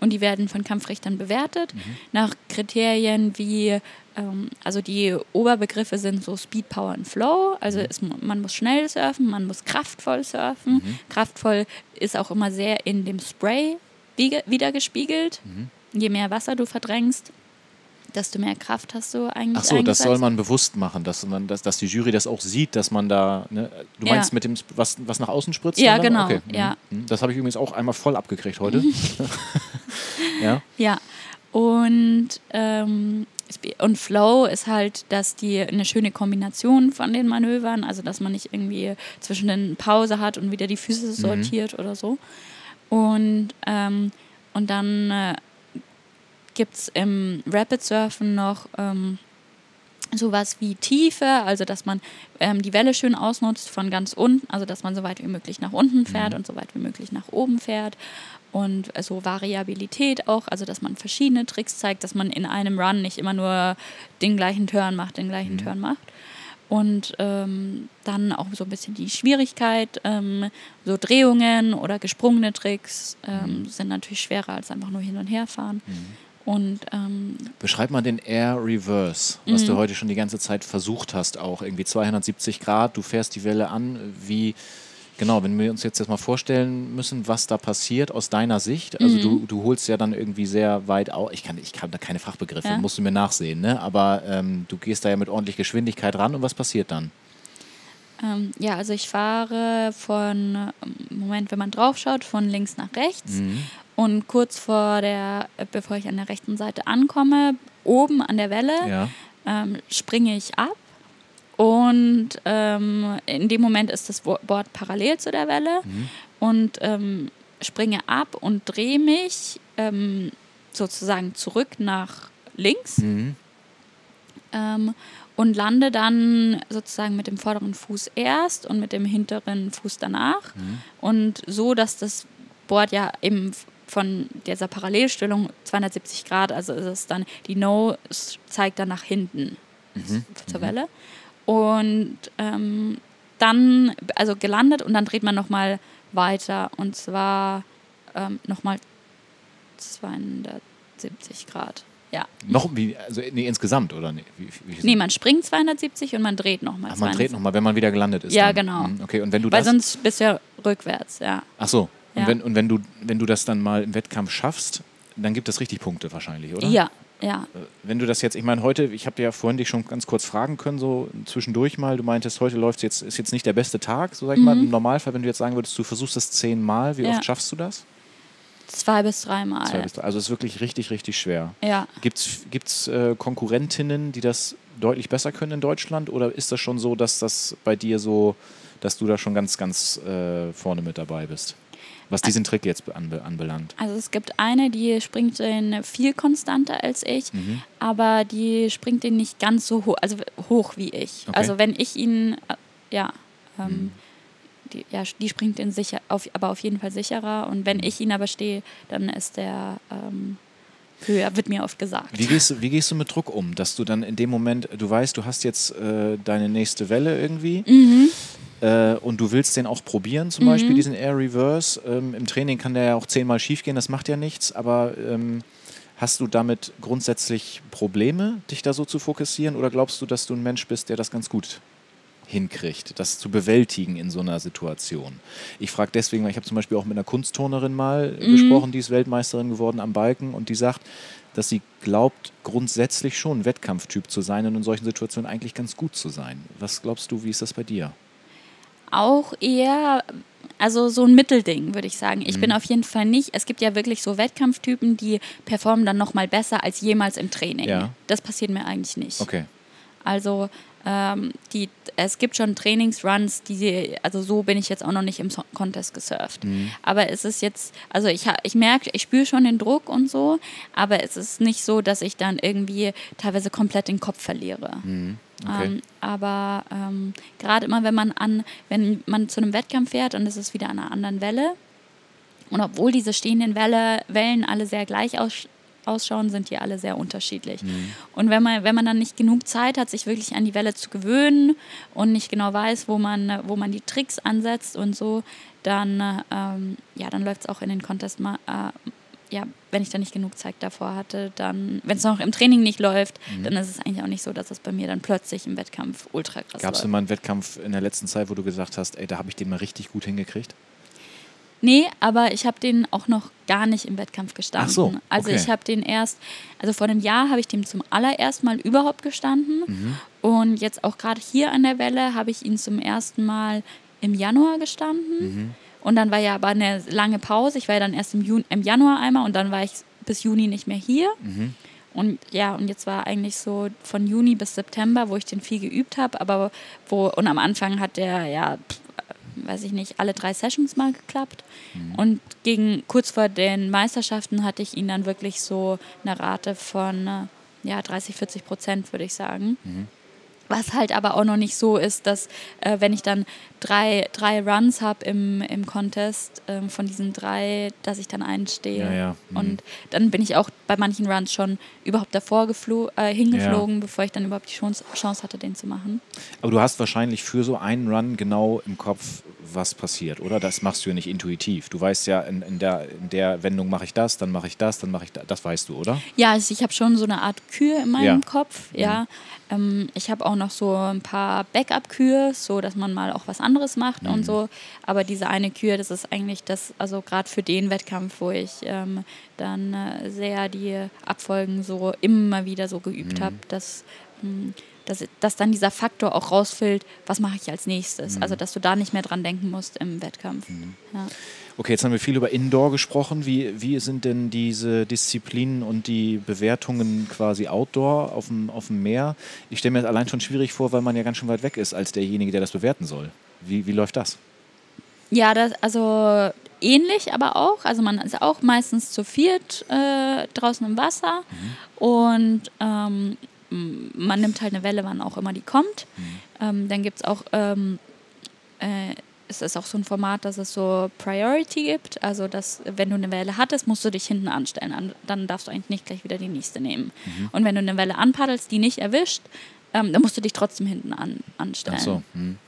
und die werden von Kampfrichtern bewertet mhm. nach Kriterien wie, ähm, also die Oberbegriffe sind so Speed, Power und Flow. Also mhm. es, man muss schnell surfen, man muss kraftvoll surfen. Mhm. Kraftvoll ist auch immer sehr in dem Spray wiedergespiegelt. Mhm. Je mehr Wasser du verdrängst, desto mehr Kraft hast du eigentlich. Ach so, das soll man bewusst machen, dass, man, dass, dass die Jury das auch sieht, dass man da. Ne, du meinst ja. mit dem, was, was nach außen spritzt? Ja, genau. Okay. Ja. Mhm. Das habe ich übrigens auch einmal voll abgekriegt heute. ja. Ja. Und, ähm, und Flow ist halt, dass die eine schöne Kombination von den Manövern, also dass man nicht irgendwie zwischen den Pause hat und wieder die Füße mhm. sortiert mhm. oder so. Und, ähm, und dann. Äh, gibt es im Rapid Surfen noch ähm, sowas wie Tiefe, also dass man ähm, die Welle schön ausnutzt von ganz unten, also dass man so weit wie möglich nach unten fährt mhm. und so weit wie möglich nach oben fährt. Und so also Variabilität auch, also dass man verschiedene Tricks zeigt, dass man in einem Run nicht immer nur den gleichen Turn macht, den gleichen mhm. Turn macht. Und ähm, dann auch so ein bisschen die Schwierigkeit, ähm, so Drehungen oder gesprungene Tricks ähm, mhm. sind natürlich schwerer als einfach nur hin und her fahren. Und, ähm, Beschreib mal den Air Reverse, was du mhm. heute schon die ganze Zeit versucht hast, auch irgendwie 270 Grad, du fährst die Welle an, wie, genau, wenn wir uns jetzt, jetzt mal vorstellen müssen, was da passiert aus deiner Sicht, also mhm. du, du holst ja dann irgendwie sehr weit aus, ich kann, ich kann da keine Fachbegriffe, ja. musst du mir nachsehen, ne? aber ähm, du gehst da ja mit ordentlich Geschwindigkeit ran und was passiert dann? Ähm, ja, also ich fahre von, ähm, Moment, wenn man drauf schaut, von links nach rechts. Mhm. Und kurz vor der, bevor ich an der rechten Seite ankomme, oben an der Welle, ja. ähm, springe ich ab. Und ähm, in dem Moment ist das Board parallel zu der Welle mhm. und ähm, springe ab und drehe mich ähm, sozusagen zurück nach links mhm. Ähm, und lande dann sozusagen mit dem vorderen Fuß erst und mit dem hinteren Fuß danach. Mhm. Und so, dass das Board ja eben von dieser Parallelstellung 270 Grad, also ist es dann, die Nose zeigt dann nach hinten mhm. zur. Welle. Und ähm, dann, also gelandet und dann dreht man nochmal weiter und zwar ähm, nochmal 270 Grad. Ja. Noch wie, also nee, insgesamt, oder nee? Wie, wie nee, man springt 270 und man dreht nochmal. Ach, man dreht nochmal, wenn man wieder gelandet ist. Ja, dann. genau. Mhm, okay, und wenn du Weil sonst bist du ja rückwärts, ja. Ach so, und, wenn, und wenn, du, wenn du das dann mal im Wettkampf schaffst, dann gibt es richtig Punkte wahrscheinlich, oder? Ja, ja. Äh, wenn du das jetzt, ich meine, heute, ich habe ja vorhin dich schon ganz kurz fragen können, so zwischendurch mal, du meintest, heute läuft jetzt, ist jetzt nicht der beste Tag, so sag ich mhm. mal, im Normalfall, wenn du jetzt sagen würdest, du versuchst das zehnmal, wie ja. oft schaffst du das? Zwei bis dreimal. Zwei bis drei, also es ist wirklich richtig, richtig schwer. Ja. Gibt es äh, Konkurrentinnen, die das deutlich besser können in Deutschland oder ist das schon so, dass das bei dir so, dass du da schon ganz, ganz äh, vorne mit dabei bist? Was diesen Trick jetzt anbelangt? Also es gibt eine, die springt den viel konstanter als ich, mhm. aber die springt den nicht ganz so hoch, also hoch wie ich. Okay. Also wenn ich ihn, äh, ja, ähm, mhm. die, ja, die springt den sicher, auf, aber auf jeden Fall sicherer. Und wenn mhm. ich ihn aber stehe, dann ist der ähm, höher, wird mir oft gesagt. Wie gehst, du, wie gehst du mit Druck um, dass du dann in dem Moment, du weißt, du hast jetzt äh, deine nächste Welle irgendwie mhm. Äh, und du willst den auch probieren, zum mhm. Beispiel diesen Air Reverse. Ähm, Im Training kann der ja auch zehnmal schief gehen, das macht ja nichts, aber ähm, hast du damit grundsätzlich Probleme, dich da so zu fokussieren oder glaubst du, dass du ein Mensch bist, der das ganz gut hinkriegt, das zu bewältigen in so einer Situation. Ich frage deswegen, weil ich habe zum Beispiel auch mit einer Kunstturnerin mal mhm. gesprochen, die ist Weltmeisterin geworden am Balken und die sagt, dass sie glaubt, grundsätzlich schon Wettkampftyp zu sein und in solchen Situationen eigentlich ganz gut zu sein. Was glaubst du, wie ist das bei dir? Auch eher, also so ein Mittelding, würde ich sagen. Ich mhm. bin auf jeden Fall nicht, es gibt ja wirklich so Wettkampftypen, die performen dann nochmal besser als jemals im Training. Ja. Das passiert mir eigentlich nicht. Okay. Also ähm, die, es gibt schon Trainingsruns, die, also so bin ich jetzt auch noch nicht im Contest gesurft. Mhm. Aber es ist jetzt, also ich, ich merke, ich spüre schon den Druck und so, aber es ist nicht so, dass ich dann irgendwie teilweise komplett den Kopf verliere. Mhm. Okay. Ähm, aber ähm, gerade immer, wenn man an, wenn man zu einem Wettkampf fährt und es ist wieder an einer anderen Welle, und obwohl diese stehenden Welle, Wellen alle sehr gleich aus, ausschauen, sind die alle sehr unterschiedlich. Mhm. Und wenn man, wenn man dann nicht genug Zeit hat, sich wirklich an die Welle zu gewöhnen und nicht genau weiß, wo man, wo man die Tricks ansetzt und so, dann, ähm, ja, dann läuft es auch in den Contest mal. Äh, ja, wenn ich da nicht genug Zeit davor hatte, dann, wenn es noch im Training nicht läuft, mhm. dann ist es eigentlich auch nicht so, dass es bei mir dann plötzlich im Wettkampf ultra krass Gab es denn mal einen Wettkampf in der letzten Zeit, wo du gesagt hast, ey, da habe ich den mal richtig gut hingekriegt? Nee, aber ich habe den auch noch gar nicht im Wettkampf gestanden. Ach so, also okay. Also ich habe den erst, also vor einem Jahr habe ich dem zum allerersten Mal überhaupt gestanden. Mhm. Und jetzt auch gerade hier an der Welle habe ich ihn zum ersten Mal im Januar gestanden. Mhm. Und dann war ja aber eine lange Pause. Ich war ja dann erst im, Juni, im Januar einmal und dann war ich bis Juni nicht mehr hier. Mhm. Und ja, und jetzt war eigentlich so von Juni bis September, wo ich den viel geübt habe, aber wo, und am Anfang hat der ja weiß ich nicht, alle drei Sessions mal geklappt. Mhm. Und gegen kurz vor den Meisterschaften hatte ich ihn dann wirklich so eine Rate von äh, ja, 30, 40 Prozent, würde ich sagen. Mhm. Was halt aber auch noch nicht so ist, dass äh, wenn ich dann drei, drei Runs habe im, im Contest, ähm, von diesen drei, dass ich dann einstehe. Ja, ja. Mhm. Und dann bin ich auch bei manchen Runs schon überhaupt davor äh, hingeflogen, ja. bevor ich dann überhaupt die Chance, Chance hatte, den zu machen. Aber du hast wahrscheinlich für so einen Run genau im Kopf, was passiert, oder? Das machst du ja nicht intuitiv. Du weißt ja, in, in, der, in der Wendung mache ich das, dann mache ich das, dann mache ich das. Das weißt du, oder? Ja, also ich habe schon so eine Art Kür in meinem. Kopf, ja. Mhm. Ähm, ich habe auch noch so ein paar Backup-Kür, so dass man mal auch was anderes macht mhm. und so. Aber diese eine Kür, das ist eigentlich das, also gerade für den Wettkampf, wo ich ähm, dann äh, sehr die Abfolgen so immer wieder so geübt mhm. habe, dass hm, dass, dass dann dieser Faktor auch rausfällt, was mache ich als nächstes. Mhm. Also, dass du da nicht mehr dran denken musst im Wettkampf. Mhm. Ja. Okay, jetzt haben wir viel über Indoor gesprochen. Wie, wie sind denn diese Disziplinen und die Bewertungen quasi Outdoor auf dem, auf dem Meer? Ich stelle mir das allein schon schwierig vor, weil man ja ganz schön weit weg ist als derjenige, der das bewerten soll. Wie, wie läuft das? Ja, das, also ähnlich, aber auch. Also man ist auch meistens zu viert äh, draußen im Wasser mhm. und ähm, man nimmt halt eine Welle, wann auch immer die kommt. Mhm. Ähm, dann gibt es auch, ähm, äh, es ist auch so ein Format, dass es so Priority gibt. Also, dass wenn du eine Welle hattest, musst du dich hinten anstellen. Dann darfst du eigentlich nicht gleich wieder die nächste nehmen. Mhm. Und wenn du eine Welle anpaddelst, die nicht erwischt, ähm, dann musst du dich trotzdem hinten an, anstellen. Ach so. Mhm.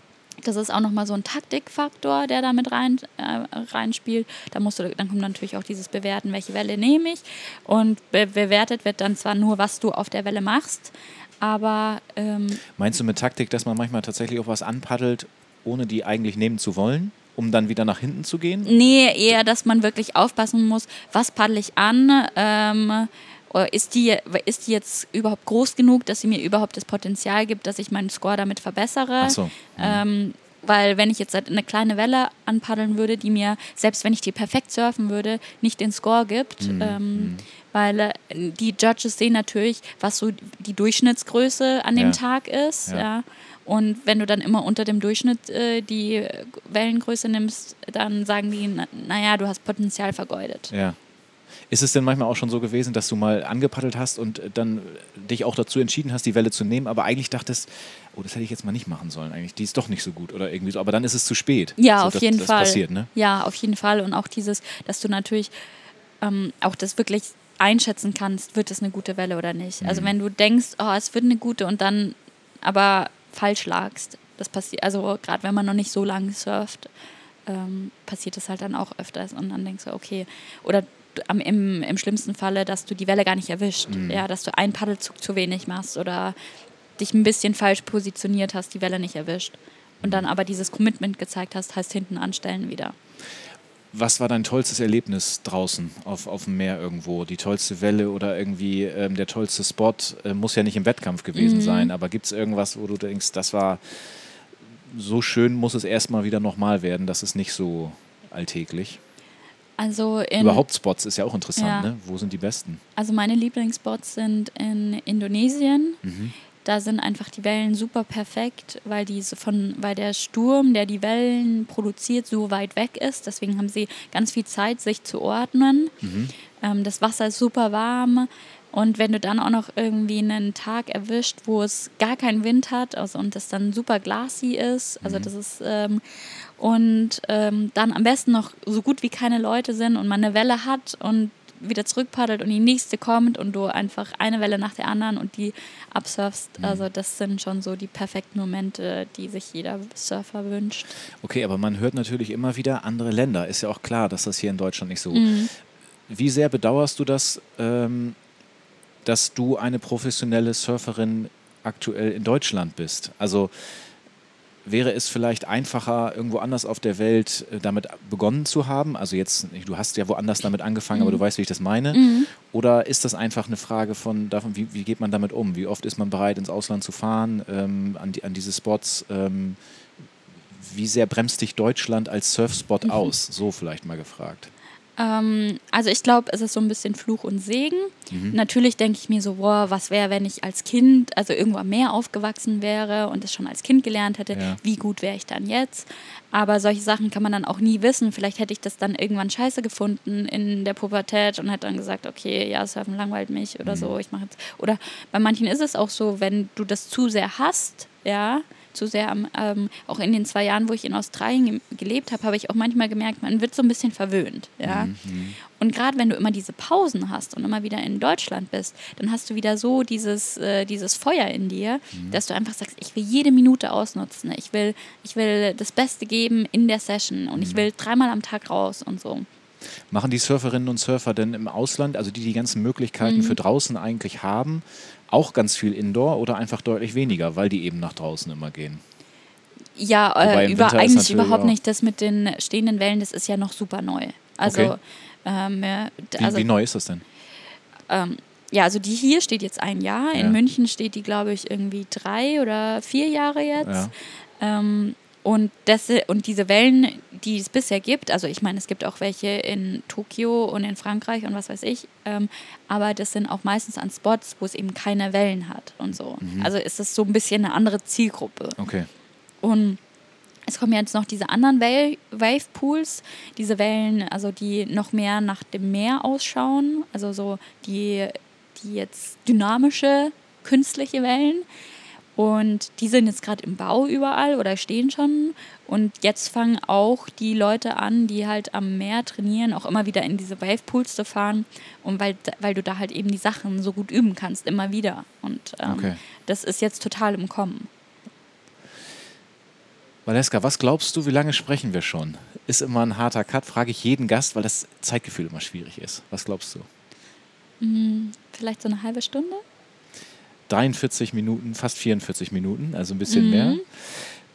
Das ist auch nochmal so ein Taktikfaktor, der da mit rein, äh, reinspielt. Da musst du, dann kommt natürlich auch dieses Bewerten, welche Welle nehme ich. Und be bewertet wird dann zwar nur, was du auf der Welle machst, aber. Ähm, Meinst du mit Taktik, dass man manchmal tatsächlich auch was anpaddelt, ohne die eigentlich nehmen zu wollen? um dann wieder nach hinten zu gehen? Nee, eher, dass man wirklich aufpassen muss, was paddle ich an, ähm, ist die, ist die jetzt überhaupt groß genug, dass sie mir überhaupt das Potenzial gibt, dass ich meinen Score damit verbessere? Ach so. Mhm. Ähm, weil wenn ich jetzt eine kleine Welle anpaddeln würde, die mir, selbst wenn ich die perfekt surfen würde, nicht den Score gibt, mhm. ähm, mhm. weil äh, die Judges sehen natürlich, was so die Durchschnittsgröße an dem ja. Tag ist. Ja. ja. Und wenn du dann immer unter dem Durchschnitt äh, die Wellengröße nimmst, dann sagen die, naja, du hast Potenzial vergeudet. Ja. Ist es denn manchmal auch schon so gewesen, dass du mal angepaddelt hast und dann dich auch dazu entschieden hast, die Welle zu nehmen, aber eigentlich dachtest, oh, das hätte ich jetzt mal nicht machen sollen, eigentlich, die ist doch nicht so gut oder irgendwie so, aber dann ist es zu spät. Ja, so, auf dass, jeden das Fall. Passiert, ne? Ja, auf jeden Fall und auch dieses, dass du natürlich ähm, auch das wirklich einschätzen kannst, wird es eine gute Welle oder nicht. Also mhm. Also wenn du denkst, oh, es wird eine gute und dann aber falsch lagst, das passiert, also gerade wenn man noch nicht so lange surft, ähm, passiert das halt dann auch öfters und dann denkst du, okay, oder am, im, im schlimmsten Falle, dass du die Welle gar nicht erwischt, mhm. ja, dass du einen Paddelzug zu wenig machst oder dich ein bisschen falsch positioniert hast, die Welle nicht erwischt. Und dann aber dieses Commitment gezeigt hast, heißt hinten anstellen wieder. Was war dein tollstes Erlebnis draußen auf, auf dem Meer irgendwo? Die tollste Welle oder irgendwie ähm, der tollste Spot? Äh, muss ja nicht im Wettkampf gewesen mhm. sein, aber gibt es irgendwas, wo du denkst, das war so schön, muss es erstmal wieder nochmal werden, das ist nicht so alltäglich? Also Überhaupt Spots ist ja auch interessant, ja. ne? Wo sind die besten? Also meine Lieblingsspots sind in Indonesien. Mhm. Da sind einfach die Wellen super perfekt, weil, die von, weil der Sturm, der die Wellen produziert, so weit weg ist. Deswegen haben sie ganz viel Zeit, sich zu ordnen. Mhm. Ähm, das Wasser ist super warm. Und wenn du dann auch noch irgendwie einen Tag erwischt, wo es gar keinen Wind hat also, und es dann super glassy ist, also mhm. das ist ähm, und ähm, dann am besten noch so gut wie keine Leute sind und man eine Welle hat und wieder zurückpaddelt und die nächste kommt und du einfach eine Welle nach der anderen und die absurfst. Mhm. Also das sind schon so die perfekten Momente, die sich jeder Surfer wünscht. Okay, aber man hört natürlich immer wieder andere Länder. Ist ja auch klar, dass das hier in Deutschland nicht so. Mhm. Wie sehr bedauerst du das, ähm, dass du eine professionelle Surferin aktuell in Deutschland bist? Also wäre es vielleicht einfacher, irgendwo anders auf der Welt äh, damit begonnen zu haben? Also jetzt, du hast ja woanders damit angefangen, mhm. aber du weißt, wie ich das meine. Mhm. Oder ist das einfach eine Frage von, davon, wie, wie, geht man damit um? Wie oft ist man bereit, ins Ausland zu fahren, ähm, an, die, an diese Spots? Ähm, wie sehr bremst dich Deutschland als Surfspot mhm. aus? So vielleicht mal gefragt. Ähm, also ich glaube, es ist so ein bisschen Fluch und Segen. Mhm. Natürlich denke ich mir so, wow, was wäre, wenn ich als Kind, also irgendwo am Meer aufgewachsen wäre und es schon als Kind gelernt hätte, ja. wie gut wäre ich dann jetzt? Aber solche Sachen kann man dann auch nie wissen. Vielleicht hätte ich das dann irgendwann scheiße gefunden in der Pubertät und hätte dann gesagt, okay, ja, Surfen langweilt mich oder mhm. so, ich mache jetzt. Oder bei manchen ist es auch so, wenn du das zu sehr hast, ja, zu sehr am, ähm, auch in den zwei Jahren, wo ich in Australien gelebt habe, habe ich auch manchmal gemerkt, man wird so ein bisschen verwöhnt. Ja? Mhm. Und gerade wenn du immer diese Pausen hast und immer wieder in Deutschland bist, dann hast du wieder so dieses, äh, dieses Feuer in dir, mhm. dass du einfach sagst, ich will jede Minute ausnutzen. Ich will, ich will das Beste geben in der Session und mhm. ich will dreimal am Tag raus und so. Machen die Surferinnen und Surfer denn im Ausland, also die die ganzen Möglichkeiten mhm. für draußen eigentlich haben, auch ganz viel Indoor oder einfach deutlich weniger, weil die eben nach draußen immer gehen? Ja, äh, über, eigentlich überhaupt nicht. Das mit den stehenden Wellen, das ist ja noch super neu. Also, okay. ähm, also wie, wie, neu ist das denn? Ähm, ja, also die hier steht jetzt ein Jahr. In ja. München steht die, glaube ich, irgendwie drei oder vier Jahre jetzt. Ja. Ähm, und, das, und diese Wellen, die es bisher gibt, also ich meine, es gibt auch welche in Tokio und in Frankreich und was weiß ich, ähm, aber das sind auch meistens an Spots, wo es eben keine Wellen hat und so. Mhm. Also ist das so ein bisschen eine andere Zielgruppe. Okay. Und es kommen jetzt noch diese anderen Wave Pools, diese Wellen, also die noch mehr nach dem Meer ausschauen, also so die, die jetzt dynamische, künstliche Wellen. Und die sind jetzt gerade im Bau überall oder stehen schon. Und jetzt fangen auch die Leute an, die halt am Meer trainieren, auch immer wieder in diese Wavepools zu fahren. Und weil, weil du da halt eben die Sachen so gut üben kannst, immer wieder. Und ähm, okay. das ist jetzt total im Kommen. Valeska, was glaubst du, wie lange sprechen wir schon? Ist immer ein harter Cut, frage ich jeden Gast, weil das Zeitgefühl immer schwierig ist. Was glaubst du? Hm, vielleicht so eine halbe Stunde? 43 Minuten, fast 44 Minuten, also ein bisschen mhm. mehr.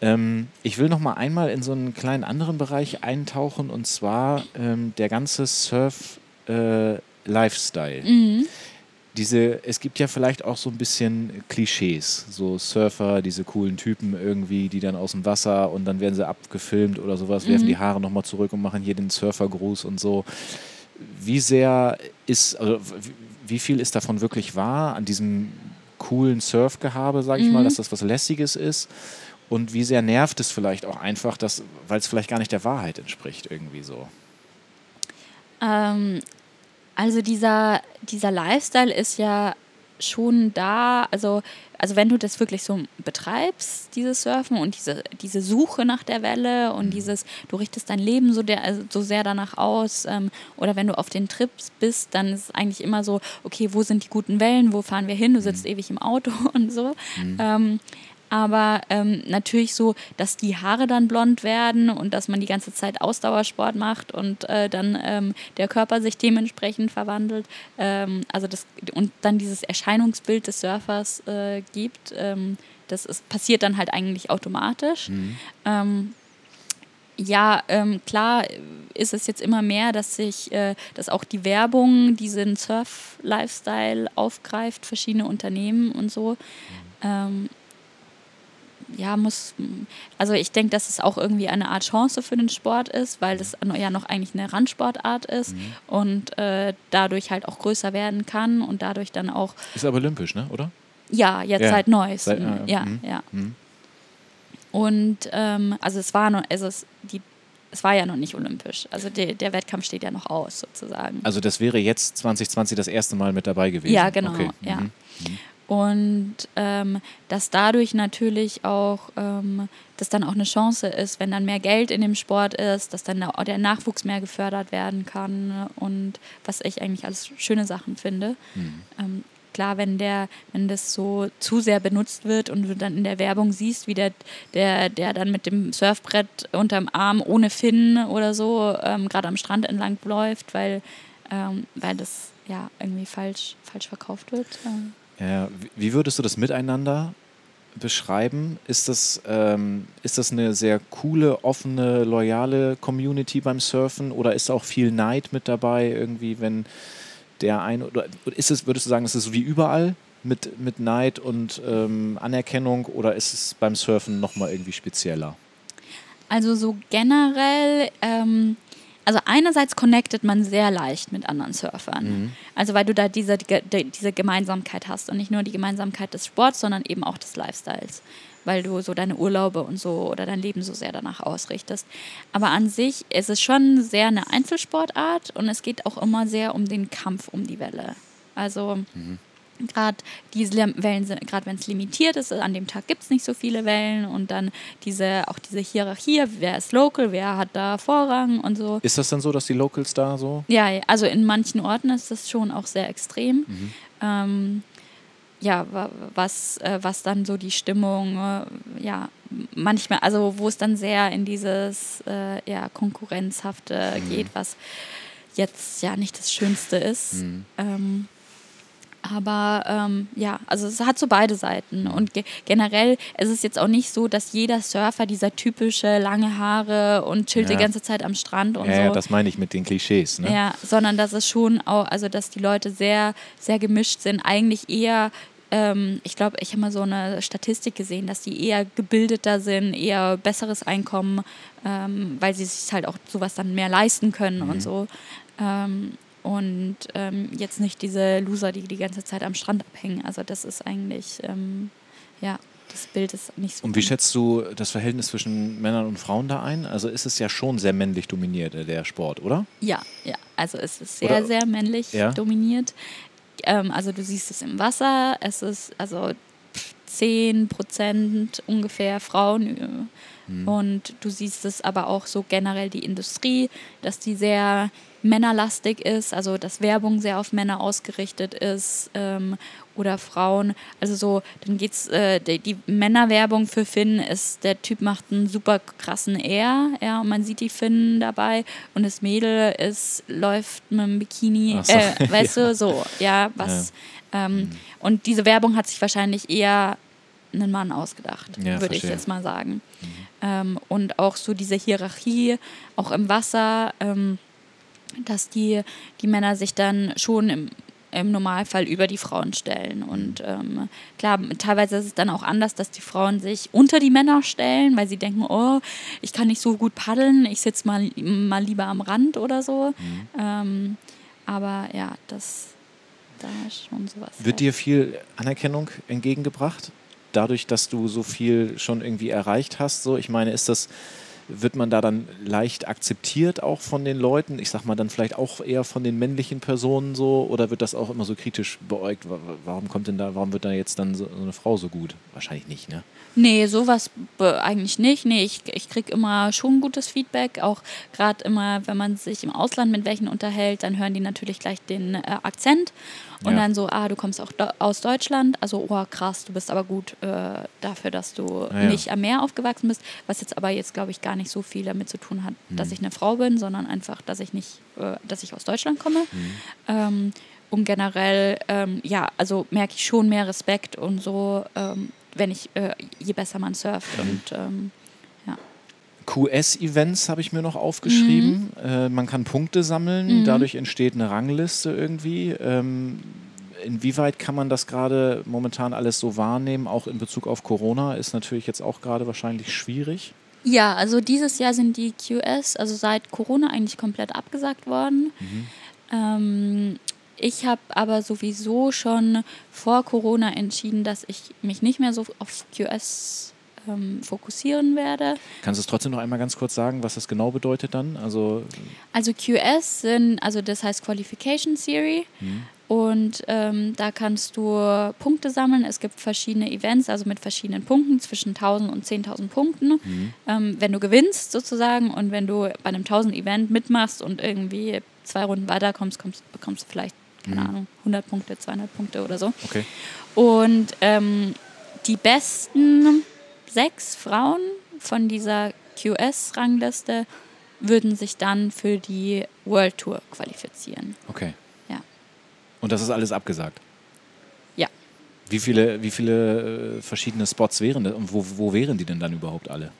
Ähm, ich will noch mal einmal in so einen kleinen anderen Bereich eintauchen und zwar ähm, der ganze Surf-Lifestyle. Äh, mhm. Diese, es gibt ja vielleicht auch so ein bisschen Klischees, so Surfer, diese coolen Typen irgendwie, die dann aus dem Wasser und dann werden sie abgefilmt oder sowas, mhm. werfen die Haare nochmal zurück und machen hier den Surfergruß und so. Wie sehr ist, also wie viel ist davon wirklich wahr an diesem coolen Surfgehabe, sage ich mhm. mal, dass das was Lässiges ist. Und wie sehr nervt es vielleicht auch einfach, weil es vielleicht gar nicht der Wahrheit entspricht, irgendwie so? Ähm, also dieser, dieser Lifestyle ist ja schon da, also, also wenn du das wirklich so betreibst, dieses Surfen und diese, diese Suche nach der Welle und mhm. dieses, du richtest dein Leben so, der, also so sehr danach aus, ähm, oder wenn du auf den Trips bist, dann ist es eigentlich immer so, okay, wo sind die guten Wellen, wo fahren wir hin, du sitzt mhm. ewig im Auto und so. Mhm. Ähm, Aber ähm, natürlich so, dass die Haare dann blond werden und dass man die ganze Zeit Ausdauersport macht und äh, dann ähm, der Körper sich dementsprechend verwandelt. Ähm, also das, und dann dieses Erscheinungsbild des Surfers äh, gibt. Ähm, das ist, passiert dann halt eigentlich automatisch. Mhm. Ähm, ja, ähm, klar ist es jetzt immer mehr, dass sich, äh, dass auch die Werbung diesen Surf-Lifestyle aufgreift, verschiedene Unternehmen und so. Ähm, ja, muss, also ich denke, dass es auch irgendwie eine Art Chance für den Sport ist, weil das ja noch eigentlich eine Randsportart ist mhm. und äh, dadurch halt auch größer werden kann und dadurch dann auch. Ist aber olympisch, ne, oder? Ja, jetzt ja. seit Neuestem. Seit, äh, ja, mhm. ja. Mhm. Und ähm, also es war noch, also es, die, es war ja noch nicht olympisch. Also der, der Wettkampf steht ja noch aus, sozusagen. Also das wäre jetzt 2020 das erste Mal mit dabei gewesen. Ja, genau. Okay. Ja. Mhm. Und ähm, dass dadurch natürlich auch, ähm, dass dann auch eine Chance ist, wenn dann mehr Geld in dem Sport ist, dass dann der Nachwuchs mehr gefördert werden kann und was ich eigentlich alles schöne Sachen finde. Mhm. Ähm, klar, wenn der, wenn das so zu sehr benutzt wird und du dann in der Werbung siehst, wie der, der, der dann mit dem Surfbrett unterm Arm ohne Finn oder so ähm, gerade am Strand entlang läuft, weil, ähm, weil das ja irgendwie falsch, falsch verkauft wird. Ähm. Ja, wie würdest du das miteinander beschreiben? Ist das, ähm, ist das eine sehr coole, offene, loyale Community beim Surfen oder ist auch viel Neid mit dabei, irgendwie, wenn der ein oder ist es, würdest du sagen, ist es so wie überall mit, mit Neid und ähm, Anerkennung oder ist es beim Surfen nochmal irgendwie spezieller? Also so generell, ähm, also einerseits connectet man sehr leicht mit anderen Surfern. Mhm. Also weil du da diese, diese Gemeinsamkeit hast und nicht nur die Gemeinsamkeit des Sports, sondern eben auch des Lifestyles weil du so deine Urlaube und so oder dein Leben so sehr danach ausrichtest. Aber an sich ist es schon sehr eine Einzelsportart und es geht auch immer sehr um den Kampf um die Welle. Also mhm. Gerade diese Wellen sind, gerade wenn es limitiert ist, an dem Tag gibt es nicht so viele Wellen und dann diese, auch diese Hierarchie, wer ist local, wer hat da Vorrang und so. Ist das dann so, dass die Locals da so? Ja, also in manchen Orten ist das schon auch sehr extrem. Mhm. Ähm, ja, was, äh, was dann so die Stimmung, äh, ja, manchmal, also wo es dann sehr in dieses äh, ja, Konkurrenzhafte mhm. geht, was jetzt ja nicht das Schönste ist. Mhm. Ähm, aber ähm, ja, also es hat so beide Seiten. Und ge generell ist es jetzt auch nicht so, dass jeder Surfer dieser typische lange Haare und chillt ja. die ganze Zeit am Strand und ja, so. Ja, das meine ich mit den Klischees. Ne? Ja, sondern dass es schon auch, also dass die Leute sehr, sehr gemischt sind. Eigentlich eher ähm, ich glaube, ich habe mal so eine Statistik gesehen, dass die eher gebildeter sind, eher besseres Einkommen, ähm, weil sie sich halt auch sowas dann mehr leisten können mhm. und so. Ähm, und ähm, jetzt nicht diese Loser, die die ganze Zeit am Strand abhängen. Also das ist eigentlich, ähm, ja, das Bild ist nicht so. Und wie schätzt du das Verhältnis zwischen Männern und Frauen da ein? Also ist es ja schon sehr männlich dominiert, der Sport, oder? Ja, ja. Also es ist sehr, oder, sehr männlich ja? dominiert. Ähm, also du siehst es im Wasser, es ist also 10 Prozent ungefähr Frauen. Mhm. Und du siehst es aber auch so generell die Industrie, dass die sehr männerlastig ist, also dass Werbung sehr auf Männer ausgerichtet ist ähm, oder Frauen. Also so, dann geht's, äh, die, die, Männerwerbung für Finn ist, der Typ macht einen super krassen R, ja, und man sieht die Finnen dabei und das Mädel ist, läuft mit einem Bikini, so. äh, weißt ja. du, so, ja, was. Ja. Ähm, mhm. Und diese Werbung hat sich wahrscheinlich eher einen Mann ausgedacht, ja, würde ich jetzt mal sagen. Mhm. Ähm, und auch so diese Hierarchie, auch im Wasser. Ähm, dass die, die Männer sich dann schon im, im Normalfall über die Frauen stellen. Und ähm, klar, teilweise ist es dann auch anders, dass die Frauen sich unter die Männer stellen, weil sie denken, oh, ich kann nicht so gut paddeln, ich sitze mal, mal lieber am Rand oder so. Mhm. Ähm, aber ja, das da ist schon sowas. Wird dir viel Anerkennung entgegengebracht? Dadurch, dass du so viel schon irgendwie erreicht hast? So, ich meine, ist das wird man da dann leicht akzeptiert auch von den Leuten? Ich sag mal dann vielleicht auch eher von den männlichen Personen so oder wird das auch immer so kritisch beäugt? Warum kommt denn da, warum wird da jetzt dann so, eine Frau so gut? Wahrscheinlich nicht, ne? Nee, sowas eigentlich nicht. Nee, ich, ich kriege immer schon gutes Feedback. Auch gerade immer, wenn man sich im Ausland mit welchen unterhält, dann hören die natürlich gleich den äh, Akzent. Und ja. dann so, ah, du kommst auch aus Deutschland. Also, oh, krass, du bist aber gut äh, dafür, dass du ja, ja. nicht am Meer aufgewachsen bist. Was jetzt aber jetzt, glaube ich, gar nicht so viel damit zu tun hat, mhm. dass ich eine Frau bin, sondern einfach, dass ich nicht, äh, dass ich aus Deutschland komme. Mhm. Ähm, und generell, ähm, ja, also merke ich schon mehr Respekt und so, ähm, wenn ich, äh, je besser man surft. Mhm. Und ähm, ja. QS-Events habe ich mir noch aufgeschrieben. Mhm. Äh, man kann Punkte sammeln, mhm. dadurch entsteht eine Rangliste irgendwie. Ähm, inwieweit kann man das gerade momentan alles so wahrnehmen, auch in Bezug auf Corona, ist natürlich jetzt auch gerade wahrscheinlich schwierig. Ja, also dieses Jahr sind die QS, also seit Corona eigentlich komplett abgesagt worden. Mhm. Ähm, ich habe aber sowieso schon vor Corona entschieden, dass ich mich nicht mehr so auf QS ähm, fokussieren werde. Kannst du es trotzdem noch einmal ganz kurz sagen, was das genau bedeutet dann? Also, also QS sind, also das heißt Qualification Theory. Mhm. Und ähm, da kannst du Punkte sammeln. Es gibt verschiedene Events, also mit verschiedenen Punkten, zwischen 1000 und 10.000 Punkten. Mhm. Ähm, wenn du gewinnst sozusagen und wenn du bei einem 1000 Event mitmachst und irgendwie zwei Runden weiterkommst, kommst, bekommst du vielleicht keine mhm. Ahnung, 100 Punkte, 200 Punkte oder so. Okay. Und ähm, die besten sechs Frauen von dieser QS-Rangliste würden sich dann für die World Tour qualifizieren. Okay. Ja. Und das ist alles abgesagt? Ja. Wie viele, wie viele äh, verschiedene Spots wären das und wo, wo wären die denn dann überhaupt alle?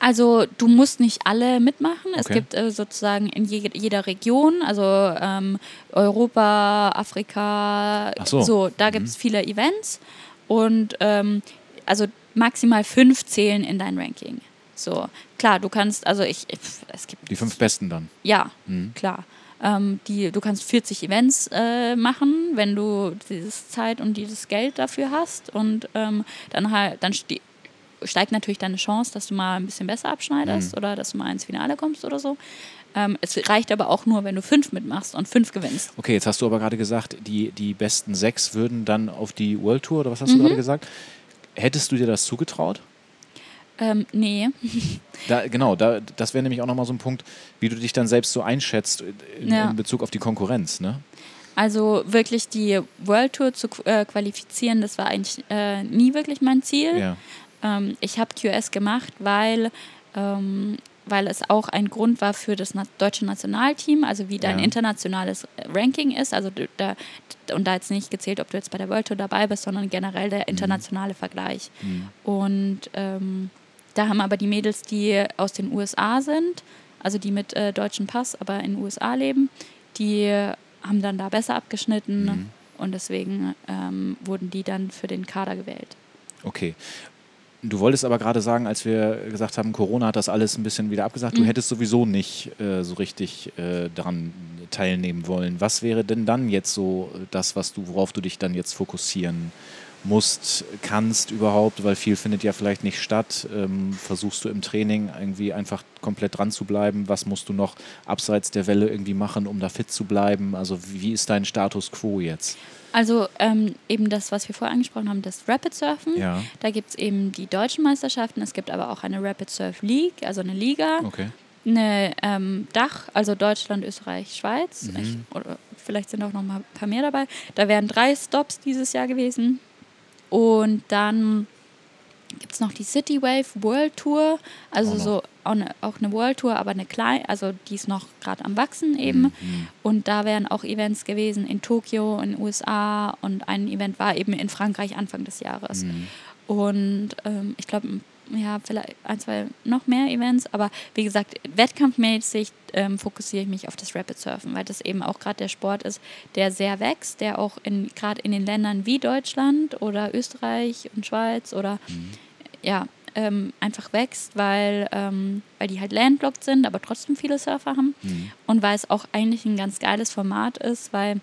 Also du musst nicht alle mitmachen. Okay. Es gibt äh, sozusagen in je jeder Region, also ähm, Europa, Afrika, so. so. da gibt es mhm. viele Events und ähm, also maximal fünf zählen in dein Ranking. So, klar, du kannst, also ich, ich es gibt... Die fünf Besten dann? Ja, mhm. klar. Ähm, die, du kannst 40 Events äh, machen, wenn du dieses Zeit und dieses Geld dafür hast und ähm, dann halt, dann steigt natürlich deine Chance, dass du mal ein bisschen besser abschneidest mhm. oder dass du mal ins Finale kommst oder so. Ähm, es reicht aber auch nur, wenn du fünf mitmachst und fünf gewinnst. Okay, jetzt hast du aber gerade gesagt, die, die besten sechs würden dann auf die World Tour oder was hast mhm. du gerade gesagt? Hättest du dir das zugetraut? Ähm, nee. Da, genau, da, das wäre nämlich auch nochmal so ein Punkt, wie du dich dann selbst so einschätzt in, ja. in Bezug auf die Konkurrenz, ne? Also wirklich die World Tour zu äh, qualifizieren, das war eigentlich äh, nie wirklich mein Ziel. Ja. Ähm, ich habe QS gemacht, weil, ähm, weil es auch ein Grund war für das deutsche Nationalteam, also wie dein ja. internationales Ranking ist. Also da, und da jetzt nicht gezählt, ob du jetzt bei der World Tour dabei bist, sondern generell der mhm. internationale mhm. Vergleich. Mhm. Und ähm, da haben aber die Mädels, die aus den USA sind, also die mit äh, deutschem Pass, aber in den USA leben, die haben dann da besser abgeschnitten mhm. und deswegen ähm, wurden die dann für den Kader gewählt. Okay. Du wolltest aber gerade sagen, als wir gesagt haben, Corona hat das alles ein bisschen wieder abgesagt, mhm. du hättest sowieso nicht äh, so richtig äh, daran teilnehmen wollen. Was wäre denn dann jetzt so das, was du, worauf du dich dann jetzt fokussieren musst, kannst überhaupt, weil viel findet ja vielleicht nicht statt. Ähm, versuchst du im Training irgendwie einfach komplett dran zu bleiben? Was musst du noch abseits der Welle irgendwie machen, um da fit zu bleiben? Also wie ist dein Status quo jetzt? Also ähm, eben das, was wir vorher angesprochen haben, das Rapid Surfen. Ja. Da gibt es eben die deutschen Meisterschaften. Es gibt aber auch eine Rapid Surf League, also eine Liga. Okay. Eine ähm, Dach, also Deutschland, Österreich, Schweiz. Mhm. Ich, oder vielleicht sind auch noch mal ein paar mehr dabei. Da wären drei Stops dieses Jahr gewesen. Und dann gibt es noch die City Wave World Tour, also oh so auch eine, auch eine World Tour, aber eine kleine, also die ist noch gerade am Wachsen eben. Mhm. Und da wären auch Events gewesen in Tokio, in den USA und ein Event war eben in Frankreich Anfang des Jahres. Mhm. Und ähm, ich glaube, ja, vielleicht ein, zwei noch mehr Events, aber wie gesagt, wettkampfmäßig ähm, fokussiere ich mich auf das Rapid Surfen, weil das eben auch gerade der Sport ist, der sehr wächst, der auch gerade in den Ländern wie Deutschland oder Österreich und Schweiz oder mhm. ja, ähm, einfach wächst, weil, ähm, weil die halt landlocked sind, aber trotzdem viele Surfer haben. Mhm. Und weil es auch eigentlich ein ganz geiles Format ist, weil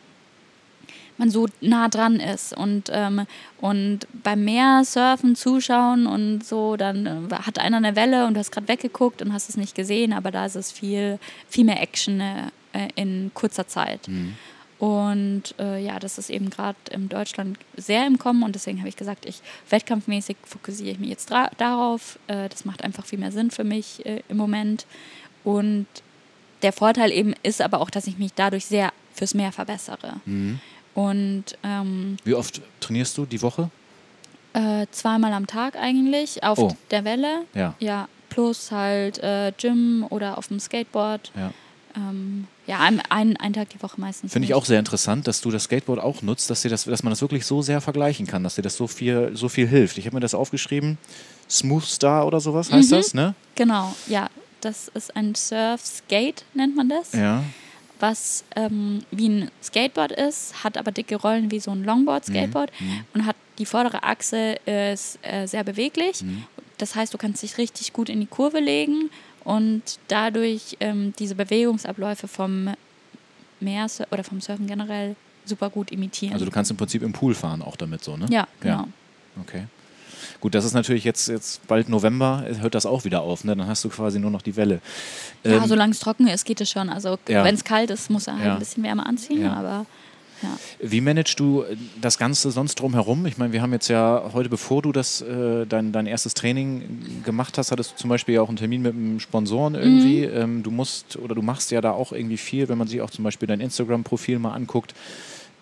man so nah dran ist und, ähm, und beim Meer surfen, zuschauen und so, dann äh, hat einer eine Welle und du hast gerade weggeguckt und hast es nicht gesehen, aber da ist es viel, viel mehr Action äh, in kurzer Zeit. Mhm. Und äh, ja, das ist eben gerade in Deutschland sehr im Kommen und deswegen habe ich gesagt, ich wettkampfmäßig fokussiere ich mich jetzt darauf. Äh, das macht einfach viel mehr Sinn für mich äh, im Moment. Und der Vorteil eben ist aber auch, dass ich mich dadurch sehr fürs Meer verbessere. Mhm. Und ähm, wie oft trainierst du die Woche? Äh, zweimal am Tag eigentlich auf oh. der Welle. Ja. Ja, plus halt äh, Gym oder auf dem Skateboard. Ja. Ähm, ja, einen, einen Tag die Woche meistens. Finde ich auch sehr interessant, dass du das Skateboard auch nutzt, dass, dir das, dass man das wirklich so sehr vergleichen kann, dass dir das so viel, so viel hilft. Ich habe mir das aufgeschrieben. Smooth Star oder sowas heißt mhm. das, ne? Genau, ja. Das ist ein Surf-Skate, nennt man das. Ja. Was ähm, wie ein Skateboard ist, hat aber dicke Rollen wie so ein Longboard-Skateboard mhm. mhm. und hat die vordere Achse ist äh, sehr beweglich. Mhm. Das heißt, du kannst dich richtig gut in die Kurve legen und dadurch ähm, diese Bewegungsabläufe vom Meer oder vom Surfen generell super gut imitieren. Also du kannst im Prinzip im Pool fahren auch damit so, ne? Ja, genau. Ja. Okay. Gut, das ist natürlich jetzt, jetzt bald November, hört das auch wieder auf, ne? Dann hast du quasi nur noch die Welle. Ja, ähm, solange es trocken ist, geht es schon. Also ja. wenn es kalt ist, muss er halt ja. ein bisschen wärmer anziehen, ja. aber ja. Wie managst du äh, das Ganze sonst drumherum? Ich meine, wir haben jetzt ja heute, bevor du das, äh, dein, dein erstes Training gemacht hast, hattest du zum Beispiel ja auch einen Termin mit einem Sponsoren irgendwie. Mhm. Ähm, du musst oder du machst ja da auch irgendwie viel, wenn man sich auch zum Beispiel dein Instagram-Profil mal anguckt.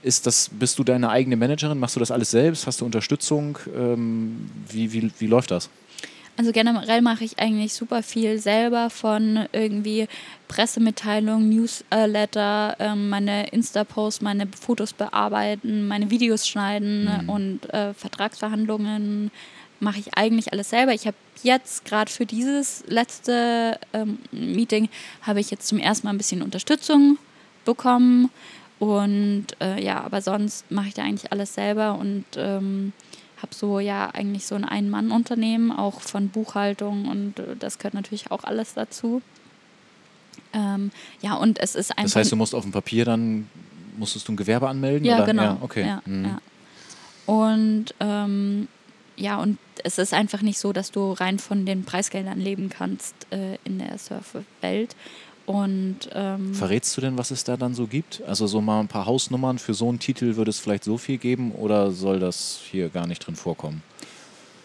Ist das, bist du deine eigene Managerin? Machst du das alles selbst? Hast du Unterstützung? Ähm, wie, wie, wie läuft das? Also generell mache ich eigentlich super viel selber von irgendwie Pressemitteilungen, Newsletter, ähm, meine Insta-Posts, meine Fotos bearbeiten, meine Videos schneiden mhm. und äh, Vertragsverhandlungen mache ich eigentlich alles selber. Ich habe jetzt gerade für dieses letzte ähm, Meeting habe ich jetzt zum ersten Mal ein bisschen Unterstützung bekommen und äh, ja, aber sonst mache ich da eigentlich alles selber und ähm, habe so ja eigentlich so ein Ein-Mann-Unternehmen, auch von Buchhaltung und äh, das gehört natürlich auch alles dazu. Ähm, ja, und es ist einfach. Das heißt, du musst auf dem Papier dann, musstest du ein Gewerbe anmelden? Ja, oder? genau. Ja, okay. Ja, mhm. ja. Und ähm, ja, und es ist einfach nicht so, dass du rein von den Preisgeldern leben kannst äh, in der Surfwelt. Und ähm, verrätst du denn, was es da dann so gibt? Also so mal ein paar Hausnummern für so einen Titel würde es vielleicht so viel geben oder soll das hier gar nicht drin vorkommen?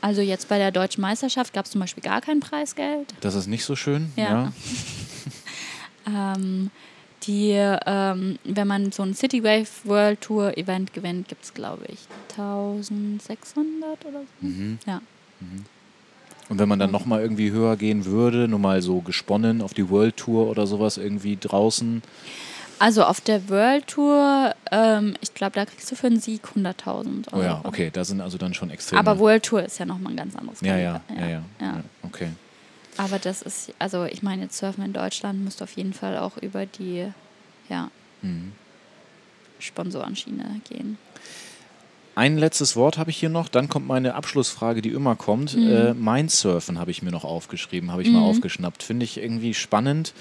Also jetzt bei der deutschen Meisterschaft gab es zum Beispiel gar kein Preisgeld. Das ist nicht so schön. Ja. ja. ähm, die, ähm, wenn man so ein Citywave World Tour Event gewinnt, gibt es glaube ich 1600 oder so. Mhm. Ja. Mhm. Und wenn man dann nochmal irgendwie höher gehen würde, nur mal so gesponnen auf die World Tour oder sowas irgendwie draußen? Also auf der World Tour, ähm, ich glaube, da kriegst du für einen Sieg 100.000 Euro. Oh ja, okay, da sind also dann schon extrem. Aber World Tour ist ja nochmal ein ganz anderes ja, ja, ja, ja, ja, okay. Aber das ist, also ich meine, jetzt Surfen in Deutschland musst du auf jeden Fall auch über die, ja, mhm. Sponsorenschiene gehen. Ein letztes Wort habe ich hier noch, dann kommt meine Abschlussfrage, die immer kommt. Mhm. Äh, Mindsurfen habe ich mir noch aufgeschrieben, habe ich mhm. mal aufgeschnappt. Finde ich irgendwie spannend.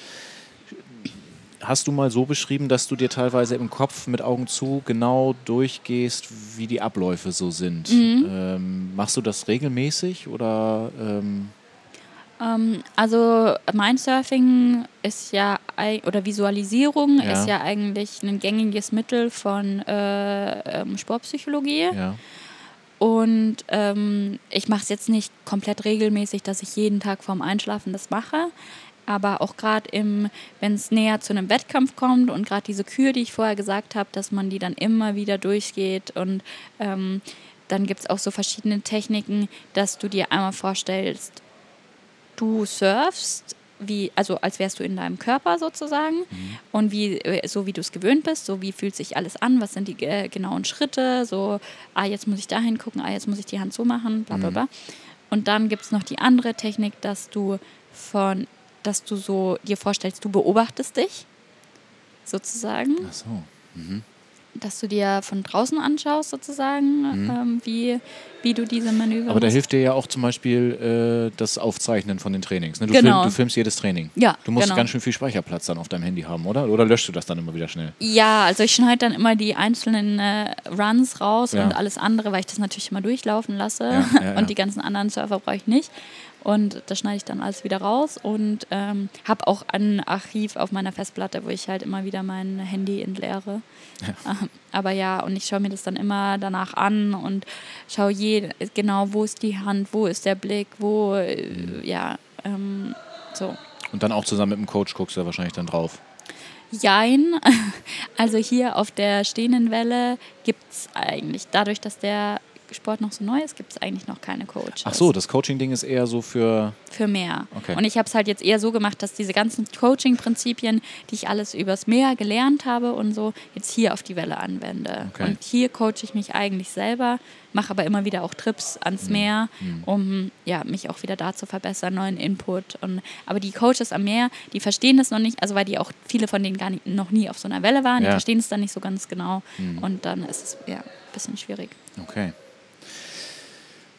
Hast du mal so beschrieben, dass du dir teilweise im Kopf mit Augen zu genau durchgehst, wie die Abläufe so sind? Mhm. Ähm, machst du das regelmäßig oder? Ähm ähm, also Mindsurfing ist ja, oder Visualisierung ja. ist ja eigentlich ein gängiges Mittel von äh, ähm, Sportpsychologie. Ja. Und ähm, ich mache es jetzt nicht komplett regelmäßig, dass ich jeden Tag vorm Einschlafen das mache. Aber auch gerade wenn es näher zu einem Wettkampf kommt und gerade diese Kür, die ich vorher gesagt habe, dass man die dann immer wieder durchgeht und ähm, dann gibt es auch so verschiedene Techniken, dass du dir einmal vorstellst, du surfst, wie, also als wärst du in deinem Körper sozusagen mhm. und wie, äh, so wie du es gewöhnt bist, so wie fühlt sich alles an, was sind die äh, genauen Schritte, so, ah, jetzt muss ich da hingucken, ah, jetzt muss ich die Hand so machen, bla bla mhm. bla. Und dann gibt es noch die andere Technik, dass du von, dass du so dir vorstellst, du beobachtest dich, sozusagen. Ach so. Mhm. Dass du dir von draußen anschaust, sozusagen, mhm. ähm, wie, wie du diese Manöver. Aber da hilft dir ja auch zum Beispiel äh, das Aufzeichnen von den Trainings. Ne? Du, genau. film, du filmst jedes Training. Ja. Du musst genau. ganz schön viel Speicherplatz dann auf deinem Handy haben, oder? Oder löschst du das dann immer wieder schnell? Ja, also ich schneide dann immer die einzelnen äh, Runs raus ja. und alles andere, weil ich das natürlich immer durchlaufen lasse. Ja, ja, und die ganzen anderen Server brauche ich nicht. Und das schneide ich dann alles wieder raus und ähm, habe auch ein Archiv auf meiner Festplatte, wo ich halt immer wieder mein Handy entleere. Ja. Ähm, aber ja, und ich schaue mir das dann immer danach an und schaue je, genau, wo ist die Hand, wo ist der Blick, wo, mhm. ja, ähm, so. Und dann auch zusammen mit dem Coach guckst du wahrscheinlich dann drauf. Jein. Also hier auf der stehenden Welle gibt es eigentlich, dadurch, dass der Sport noch so neu ist, gibt es eigentlich noch keine Coaches. Ach so, das Coaching-Ding ist eher so für. Für mehr. Okay. Und ich habe es halt jetzt eher so gemacht, dass diese ganzen Coaching-Prinzipien, die ich alles übers Meer gelernt habe und so, jetzt hier auf die Welle anwende. Okay. Und hier coache ich mich eigentlich selber, mache aber immer wieder auch Trips ans mhm. Meer, mhm. um ja, mich auch wieder da zu verbessern, neuen Input. Und, aber die Coaches am Meer, die verstehen das noch nicht, also weil die auch viele von denen gar nicht, noch nie auf so einer Welle waren, ja. die verstehen es dann nicht so ganz genau. Mhm. Und dann ist es ja ein bisschen schwierig. Okay.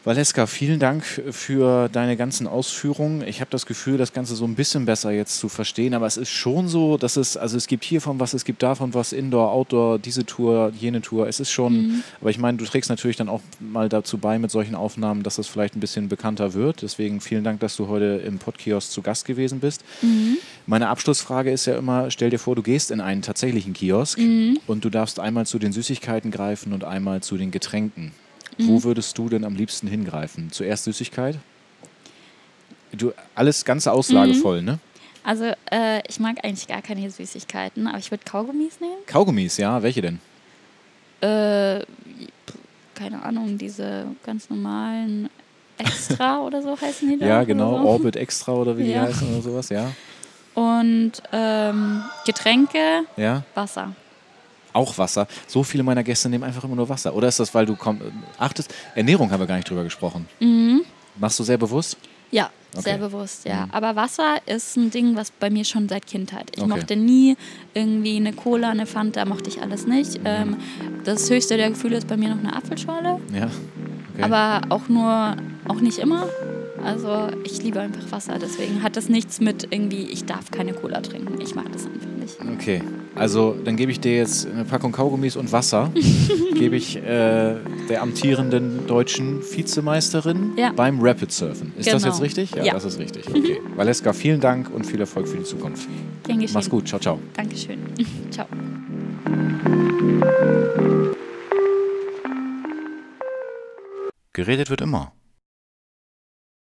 Valeska, vielen Dank für deine ganzen Ausführungen. Ich habe das Gefühl, das Ganze so ein bisschen besser jetzt zu verstehen, aber es ist schon so, dass es, also es gibt hiervon was, es gibt davon was, Indoor, Outdoor, diese Tour, jene Tour. Es ist schon, mhm. aber ich meine, du trägst natürlich dann auch mal dazu bei mit solchen Aufnahmen, dass das vielleicht ein bisschen bekannter wird. Deswegen vielen Dank, dass du heute im Podkiosk zu Gast gewesen bist. Mhm. Meine Abschlussfrage ist ja immer, stell dir vor, du gehst in einen tatsächlichen Kiosk mhm. und du darfst einmal zu den Süßigkeiten greifen und einmal zu den Getränken. Mhm. Wo würdest du denn am liebsten hingreifen? Zuerst Süßigkeit? Du, alles ganze Auslage mhm. ne? Also äh, ich mag eigentlich gar keine Süßigkeiten, aber ich würde Kaugummis nehmen. Kaugummis, ja. Welche denn? Äh, keine Ahnung, diese ganz normalen Extra oder so heißen die da. Ja, genau, so. Orbit Extra oder wie ja. die heißen oder sowas, ja. Und ähm, Getränke, ja. Wasser auch Wasser. So viele meiner Gäste nehmen einfach immer nur Wasser. Oder ist das, weil du komm, achtest? Ernährung haben wir gar nicht drüber gesprochen. Mhm. Machst du sehr bewusst? Ja, okay. sehr bewusst, ja. Mhm. Aber Wasser ist ein Ding, was bei mir schon seit Kindheit. Ich okay. mochte nie irgendwie eine Cola, eine Fanta, mochte ich alles nicht. Mhm. Ähm, das höchste der Gefühle ist bei mir noch eine Apfelschorle. Ja. Okay. Aber auch nur, auch nicht immer. Also ich liebe einfach Wasser, deswegen hat das nichts mit irgendwie, ich darf keine Cola trinken. Ich mag das einfach nicht. Okay, also dann gebe ich dir jetzt eine Packung Kaugummis und Wasser. gebe ich äh, der amtierenden deutschen Vizemeisterin ja. beim Rapid Surfen. Ist genau. das jetzt richtig? Ja, ja. das ist richtig. Okay. Valeska, vielen Dank und viel Erfolg für die Zukunft. Gern geschehen. Mach's gut. Ciao, ciao. Dankeschön. ciao. Geredet wird immer.